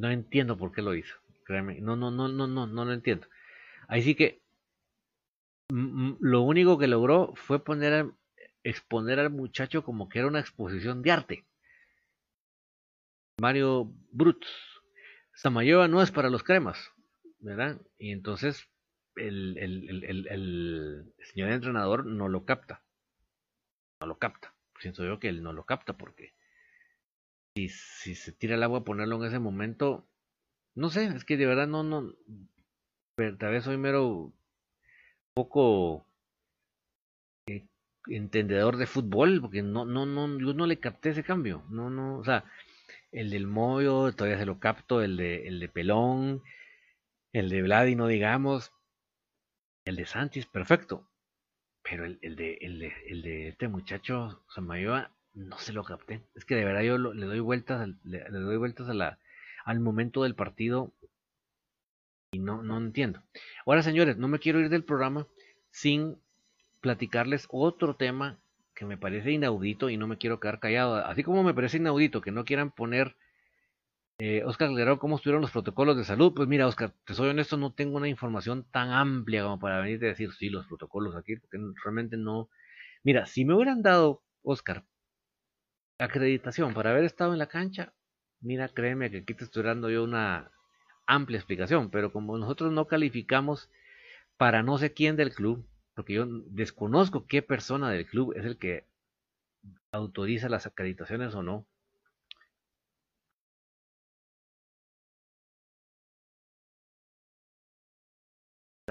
No entiendo por qué lo hizo. Créeme. No, no, no, no, no, no lo entiendo. Ahí sí que lo único que logró fue poner exponer al muchacho como que era una exposición de arte. Mario Bruts. Samayoa no es para los cremas, ¿verdad? Y entonces el, el, señor entrenador no lo capta. No lo capta. Siento yo que él no lo capta porque si, se tira el agua a ponerlo en ese momento, no sé, es que de verdad no, no, tal vez soy mero poco entendedor de fútbol, porque no, no, no, yo no le capté ese cambio, no, no, o sea, el del Moyo todavía se lo capto, el de, el de Pelón, el de Vladi, no digamos, el de Sánchez, perfecto, pero el, el, de, el, de, el de este muchacho Samayoa no se lo capté, es que de verdad yo le doy vueltas, le, le doy vueltas al momento del partido y no, no entiendo. Ahora, señores, no me quiero ir del programa sin platicarles otro tema que me parece inaudito y no me quiero quedar callado. Así como me parece inaudito que no quieran poner, eh, Oscar cómo estuvieron los protocolos de salud. Pues mira, Oscar, te soy honesto, no tengo una información tan amplia como para venir a decir, sí, los protocolos aquí, porque realmente no. Mira, si me hubieran dado, Oscar, acreditación para haber estado en la cancha, mira, créeme que aquí te estoy dando yo una amplia explicación, pero como nosotros no calificamos para no sé quién del club, porque yo desconozco qué persona del club es el que autoriza las acreditaciones o no.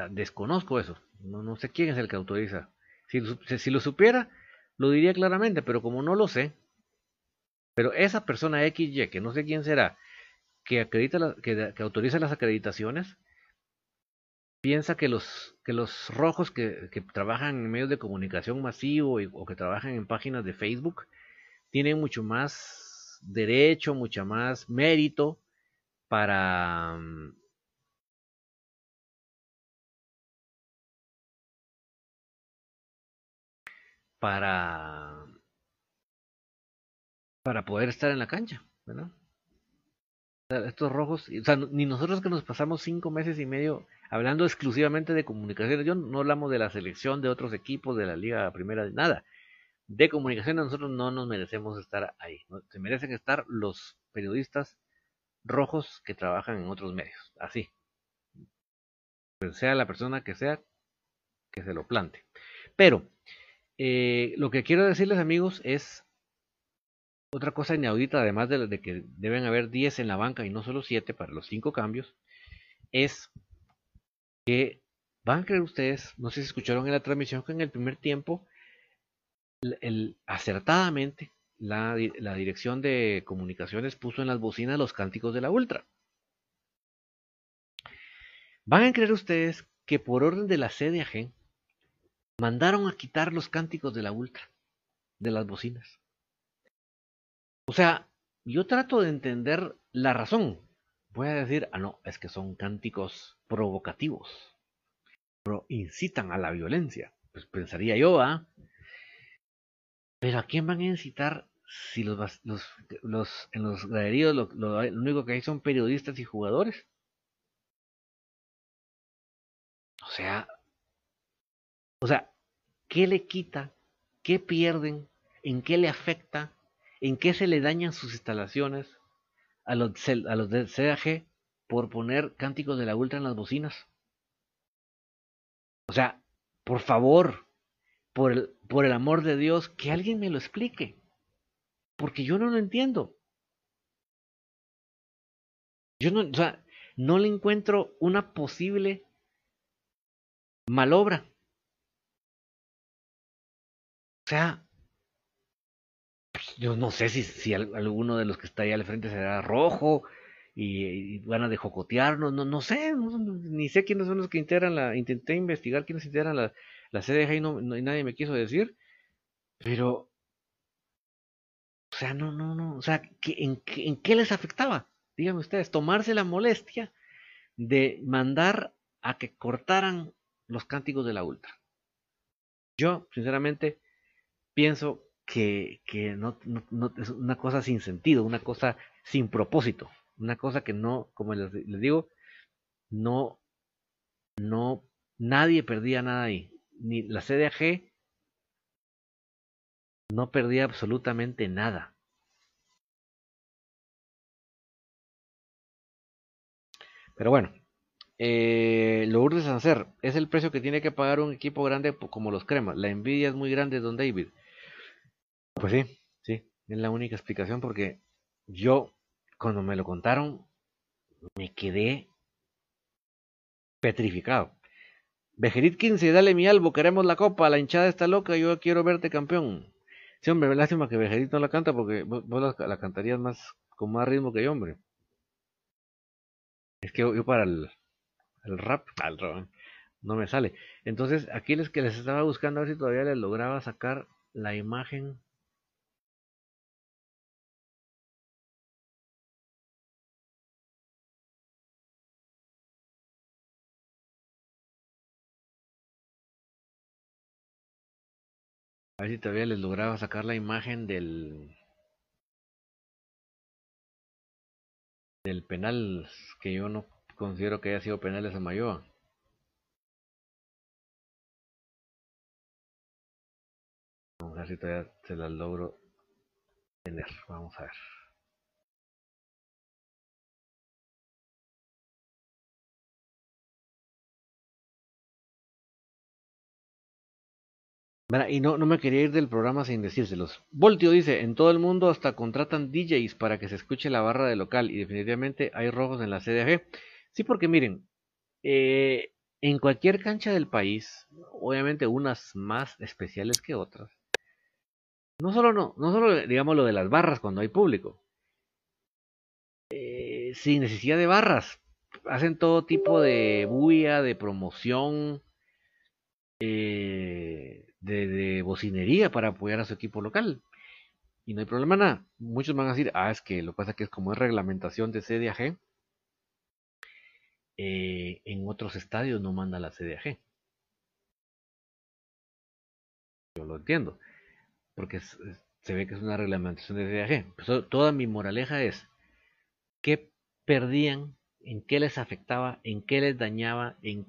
desconozco eso, no, no, sé quién es el que autoriza. Si, si lo supiera, lo diría claramente, pero como no lo sé, pero esa persona XY, que no sé quién será, que, acredita que, autoriza las acreditaciones, piensa que los, que los rojos que, trabajan en medios de comunicación masivo o que trabajan en páginas de Facebook tienen mucho más derecho, mucho más mérito para, para para poder estar en la cancha, ¿verdad? estos rojos, o sea, ni nosotros que nos pasamos cinco meses y medio hablando exclusivamente de comunicaciones, yo no hablamos de la selección de otros equipos de la liga primera, de nada. De comunicaciones nosotros no nos merecemos estar ahí, se merecen estar los periodistas rojos que trabajan en otros medios, así. Sea la persona que sea, que se lo plante. Pero, eh, lo que quiero decirles amigos es otra cosa inaudita, además de, que deben haber 10 en la banca y no solo 7 para los 5 cambios, es que van a creer ustedes, no sé si escucharon en la transmisión que en el primer tiempo, acertadamente la, la, dirección de comunicaciones puso en las bocinas los cánticos de la Ultra. Van a creer ustedes que por orden de la CDAG mandaron a quitar los cánticos de la Ultra de las bocinas. O sea, yo trato de entender la razón. Voy a decir, ah, no, es que son cánticos provocativos. Pero incitan a la violencia. Pues pensaría yo, ¿ah? Pero ¿a quién van a incitar si los, los, en los graderíos lo, lo, único que hay son periodistas y jugadores? O sea, o sea, ¿qué le quita? ¿Qué pierden? ¿En qué le afecta en qué se le dañan sus instalaciones a los, a los del CAG por poner cánticos de la ultra en las bocinas. O sea, por favor, por el, por el amor de Dios, que alguien me lo explique. Porque yo no lo entiendo. Yo no, o sea, no le encuentro una posible malobra. O sea, yo no sé si, si alguno de los que está ahí al frente será rojo y, van a dejocotearnos, no, no sé, ni sé quiénes son los que integran la, intenté investigar quiénes integran la, la CDG y, no, nadie me quiso decir, pero, o sea, no, no, no, o sea, en, ¿en qué les afectaba? Díganme ustedes, tomarse la molestia de mandar a que cortaran los cánticos de la ultra. Yo, sinceramente, pienso que, que no, no, es una cosa sin sentido, una cosa sin propósito. Una cosa que no, como les, digo, no, no, nadie perdía nada ahí. Ni la CDAG no perdía absolutamente nada. Pero bueno, eh, Lourdes Sancer es el precio que tiene que pagar un equipo grande como los cremas. La envidia es muy grande, don David. Pues sí, sí, es la única explicación porque yo, cuando me lo contaron, me quedé petrificado. Vejerit 15, dale mi albo, queremos la copa, la hinchada está loca, yo quiero verte campeón. Sí, hombre, lástima que Vejerit no la canta porque vos, la, cantarías más con más ritmo que yo, hombre. Es que yo para el, el rap, no me sale. Entonces, aquí que les estaba buscando a ver si todavía les lograba sacar la imagen. A ver si todavía les lograba sacar la imagen del del penal que yo no considero que haya sido penal esa Mayoa. Vamos a ver si todavía se las logro tener. Vamos a ver. Y no, no me quería ir del programa sin decírselos. Voltio dice, en todo el mundo hasta contratan DJs para que se escuche la barra de local y definitivamente hay rojos en la CDG. Sí, porque miren, eh, en cualquier cancha del país, obviamente unas más especiales que otras. No solo, no, no solo digamos lo de las barras cuando hay público. Eh, sin necesidad de barras. Hacen todo tipo de bulla, de promoción, eh, de, de, bocinería para apoyar a su equipo local. Y no hay problema nada. Muchos van a decir, ah, es que lo que pasa es que es como es reglamentación de CDAG, eh, en otros estadios no manda la CDAG. Yo lo entiendo, porque se ve que es una reglamentación de CDAG. Pues, toda mi moraleja es, ¿qué perdían? ¿En qué les afectaba? ¿En qué les dañaba? ¿En,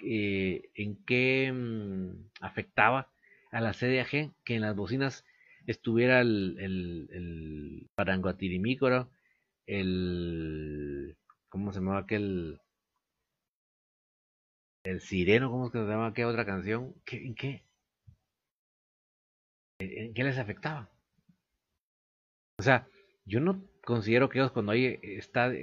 eh, en qué mm, afectaba a la CDAG que en las bocinas estuviera el, el, el paranguatirimícoro, el... ¿Cómo se llamaba aquel? El Sireno, ¿cómo se llama aquella otra canción? ¿Qué, ¿En qué? ¿En qué les afectaba? O sea, yo no considero que ellos cuando hay,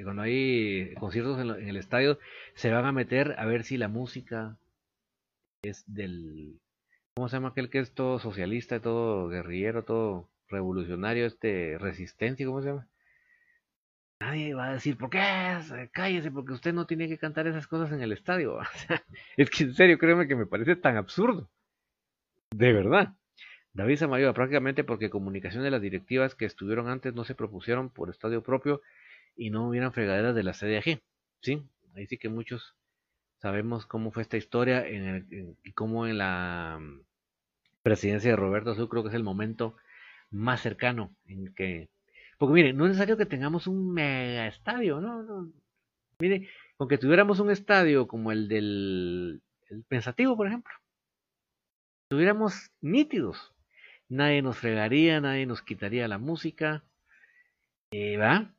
cuando hay conciertos en, en, el estadio se van a meter a ver si la música es del... ¿Cómo se llama aquel que es todo socialista, todo guerrillero, todo revolucionario, este resistencia, ¿cómo se llama? nadie va a decir, ¿por qué? Cállese, porque usted no tiene que cantar esas cosas en el estadio. es que en serio, créeme que me parece tan absurdo. De verdad. David Samayoa, prácticamente porque comunicación de las directivas que estuvieron antes no se propusieron por estadio propio y no hubieran fregaderas de la CDAG. Sí, ahí sí que muchos sabemos cómo fue esta historia en y cómo en la mm, presidencia de Roberto Azul creo que es el momento más cercano en que porque miren, no es necesario que tengamos un mega estadio, ¿no? no. Mire, con que tuviéramos un estadio como el del el Pensativo, por ejemplo, tuviéramos nítidos, nadie nos fregaría, nadie nos quitaría la música, eh, ¿va?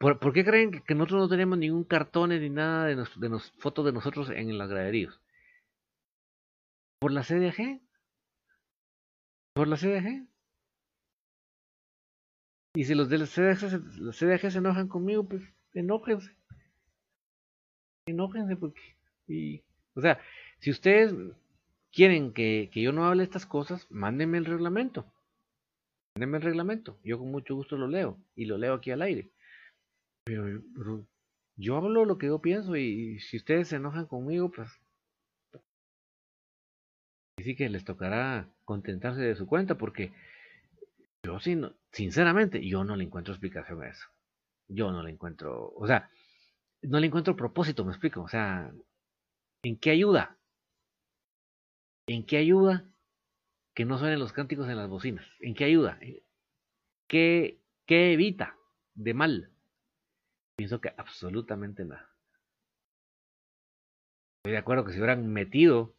¿Por, ¿Por, qué creen que, nosotros no tenemos ningún cartón ni nada de, nos, de nos, fotos de nosotros en los graderíos? ¿Por la CDG? ¿Por la CDG? Y si los del CDG, los CDG se enojan conmigo, pues enójense. Enójense porque... Y, o sea, si ustedes quieren que, que yo no hable estas cosas, mándenme el reglamento. Mándenme el reglamento. Yo con mucho gusto lo leo. Y lo leo aquí al aire. Pero, yo hablo lo que yo pienso y, si ustedes se enojan conmigo, pues... Sí que les tocará contentarse de su cuenta porque yo sinceramente, yo no le encuentro explicación a eso. Yo no le encuentro, o sea, no le encuentro propósito, me explico. O sea, ¿en qué ayuda? ¿En qué ayuda que no suenen los cánticos en las bocinas? ¿En qué ayuda? ¿Qué, qué evita de mal? Pienso que absolutamente nada. Estoy de acuerdo que si hubieran metido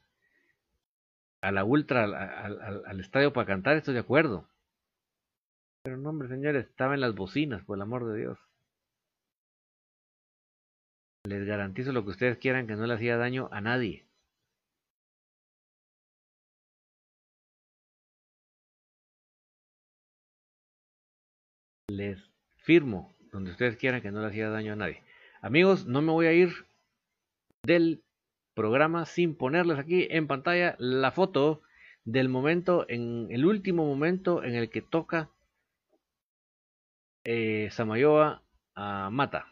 a la ultra al, estadio para cantar, estoy de acuerdo. Pero no, hombre, señores, estaba en las bocinas, por el amor de Dios. Les garantizo lo que ustedes quieran, que no le hacía daño a nadie. Les firmo, donde ustedes quieran, que no le hacía daño a nadie. Amigos, no me voy a ir del programa sin ponerles aquí en pantalla la foto del momento, en el último momento en el que toca eh, Samayoa a Mata.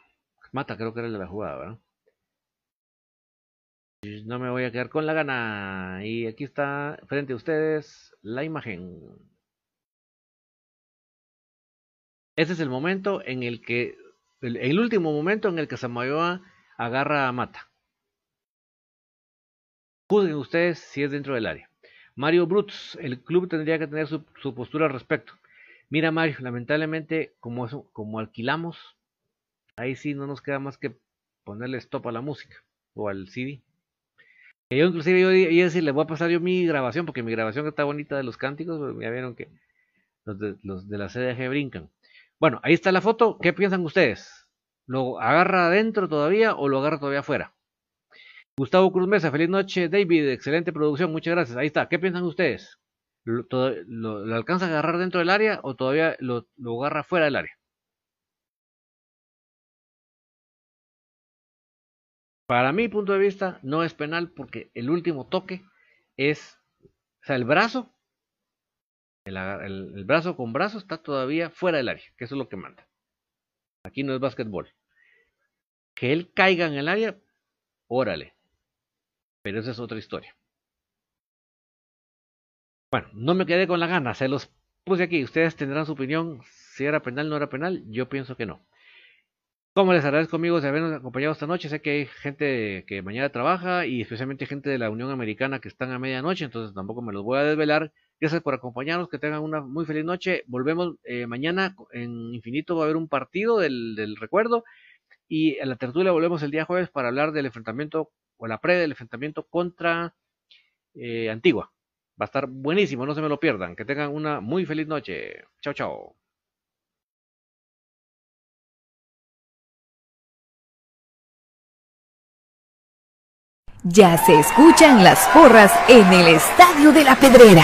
Mata creo que era el de la jugada, ¿verdad? No me voy a quedar con la gana. Y aquí está frente a ustedes la imagen. Ese es el momento en el que, el, último momento en el que Samayoa agarra a Mata. Juzguen ustedes si es dentro del área. Mario Bruts, el club tendría que tener su, postura al respecto. Mira Mario, lamentablemente como, alquilamos, ahí sí no nos queda más que ponerle stop a la música o al CD. Yo inclusive yo iba a decir, le voy a pasar yo mi grabación, porque mi grabación está bonita de los cánticos, ya vieron que los de, los de la CDG brincan. Bueno, ahí está la foto, ¿qué piensan ustedes? ¿Lo agarra adentro todavía o lo agarra todavía afuera? Gustavo Cruz Mesa, feliz noche, David, excelente producción, muchas gracias. Ahí está, ¿qué piensan ustedes? ¿Lo, alcanza a agarrar dentro del área o todavía lo, agarra fuera del área? Para mi punto de vista, no es penal porque el último toque es, o sea, el brazo, el, brazo con brazo está todavía fuera del área, que eso es lo que manda. Aquí no es básquetbol. Que él caiga en el área, órale, pero esa es otra historia. Bueno, no me quedé con la gana, se los puse aquí. Ustedes tendrán su opinión, si era penal no era penal. Yo pienso que no. Como les agradezco amigos de habernos acompañado esta noche, sé que hay gente que mañana trabaja y especialmente gente de la Unión Americana que están a medianoche, entonces tampoco me los voy a desvelar. Gracias por acompañarnos, que tengan una muy feliz noche. Volvemos eh, mañana en Infinito, va a haber un partido del, recuerdo y a la tertulia volvemos el día jueves para hablar del enfrentamiento o la pre del enfrentamiento contra eh, Antigua. Va a estar buenísimo, no se me lo pierdan. Que tengan una muy feliz noche. Chao, chao. Ya se escuchan las porras en el Estadio de la Pedrera.